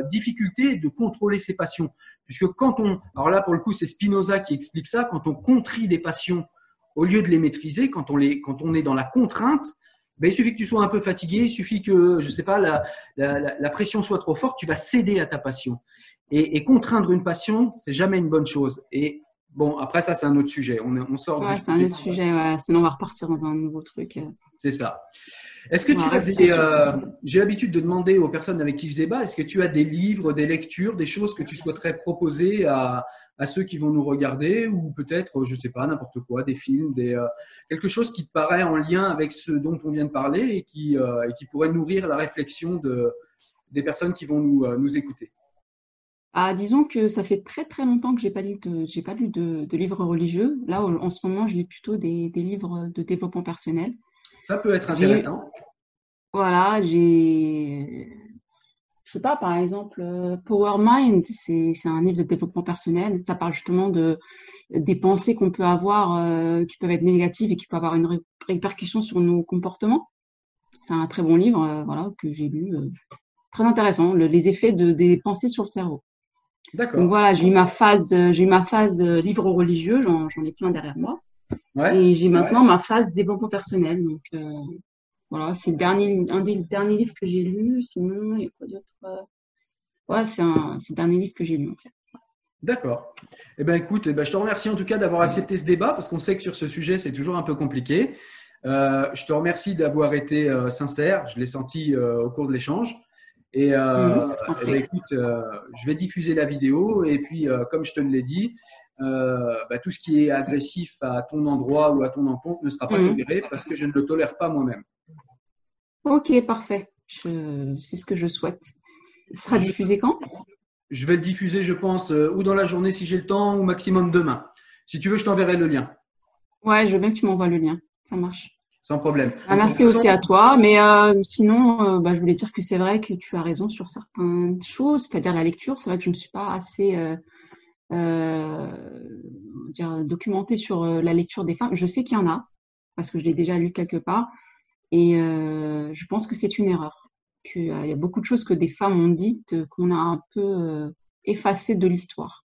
difficulté de contrôler ses passions. Puisque quand on... Alors là, pour le coup, c'est Spinoza qui explique ça. Quand on contrit des passions au lieu de les maîtriser, quand on, les, quand on est dans la contrainte, ben, il suffit que tu sois un peu fatigué, il suffit que, je sais pas, la, la, la- la pression soit trop forte, tu vas céder à ta passion. Et, et contraindre une passion, c'est jamais une bonne chose. Et bon, après ça, c'est un autre sujet. On, sort Ouais, c'est un autre sujet. Ouais. Sinon, on va repartir dans un nouveau truc. euh. C'est ça. Est-ce que tu as des, euh, j'ai l'habitude de demander aux personnes avec qui je débat, est-ce que tu as des livres, des lectures, des choses que tu souhaiterais proposer à, à ceux qui vont nous regarder ou peut-être, je sais pas, n'importe quoi, des films, des, euh, quelque chose qui paraît en lien avec ce dont on vient de parler et qui, euh, et qui pourrait nourrir la réflexion de, des personnes qui vont nous, euh, nous écouter. Ah, disons que ça fait très très longtemps que j'ai pas lu de, j'ai pas lu de, de livres religieux. Là, en ce moment, je lis plutôt des, des livres de développement personnel. Ça peut être intéressant. Voilà, j'ai, je sais pas, par exemple, euh, Power Mind, c'est un livre de développement personnel. Ça parle justement de des pensées qu'on peut avoir, euh, qui peuvent être négatives et qui peuvent avoir une ré- répercussion sur nos comportements. C'est un très bon livre, euh, voilà, que j'ai lu. euh, très intéressant, le- les effets de, des pensées sur le cerveau. Donc D'accord. voilà, j'ai eu ma phase, j'ai eu ma phase livre religieux, j'en ai plein derrière moi. Ouais. Et j'ai maintenant ma phase développement personnel. Donc voilà, c'est le dernier, un des derniers livres que j'ai lu. Sinon, il y a quoi d'autre euh, Ouais, c'est un, c'est le dernier livre que j'ai lu en fait. D'accord. Eh ben écoute, eh ben, je te remercie en tout cas d'avoir accepté ce débat parce qu'on sait que sur ce sujet c'est toujours un peu compliqué. Euh, je te remercie d'avoir été euh, sincère. Je l'ai senti euh, au cours de l'échange. Et, Mhm, eh ben, écoute, je vais diffuser la vidéo et puis comme je te l'ai dit, euh, bah, tout ce qui est agressif à ton endroit ou à ton encontre ne sera pas Mhm. toléré parce que je ne le tolère pas moi-même. Ok, parfait. C'est ce que je souhaite. Ce sera diffusé quand? Je vais le diffuser, je pense, euh, ou dans la journée si j'ai le temps, ou maximum demain. Si tu veux, je t'enverrai le lien. Ouais, je veux bien que tu m'envoies le lien. Ça marche. Sans problème. Ah, merci aussi à toi. Mais euh, sinon, euh, bah, je voulais dire que c'est vrai que tu as raison sur certaines choses, c'est-à-dire la lecture. C'est vrai que je ne me suis pas assez dire, documentée sur la lecture des femmes. Je sais qu'il y en a, parce que je l'ai déjà lu quelque part. Et je pense que c'est une erreur qu'il y a beaucoup de choses que des femmes ont dites euh, qu'on a un peu euh, effacées de l'histoire.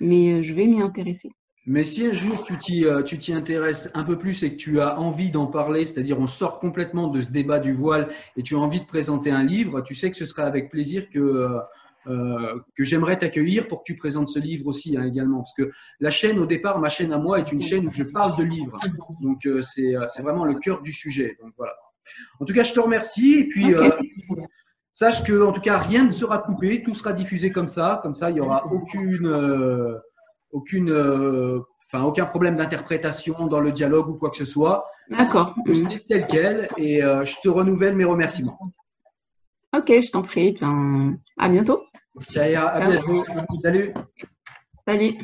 Mais euh, je vais m'y intéresser. Mais si un jour tu t'y, tu t'y intéresses un peu plus et que tu as envie d'en parler, c'est-à-dire on sort complètement de ce débat du voile et tu as envie de présenter un livre, tu sais que ce sera avec plaisir que, que j'aimerais t'accueillir pour que tu présentes ce livre aussi hein, également. Parce que la chaîne, au départ, ma chaîne à moi est une chaîne où je parle de livres. Donc c'est, c'est vraiment le cœur du sujet. Donc voilà. En tout cas, je te remercie. Et puis, euh, sache que, en tout cas, rien ne sera coupé. Tout sera diffusé comme ça. Comme ça, il n'y aura aucune, euh, aucune, euh, enfin, aucun problème d'interprétation dans le dialogue ou quoi que ce soit. D'accord. C'est tel quel. Et je te renouvelle mes remerciements. Ok, je t'en prie. à bientôt. À bientôt. Salut. Salut.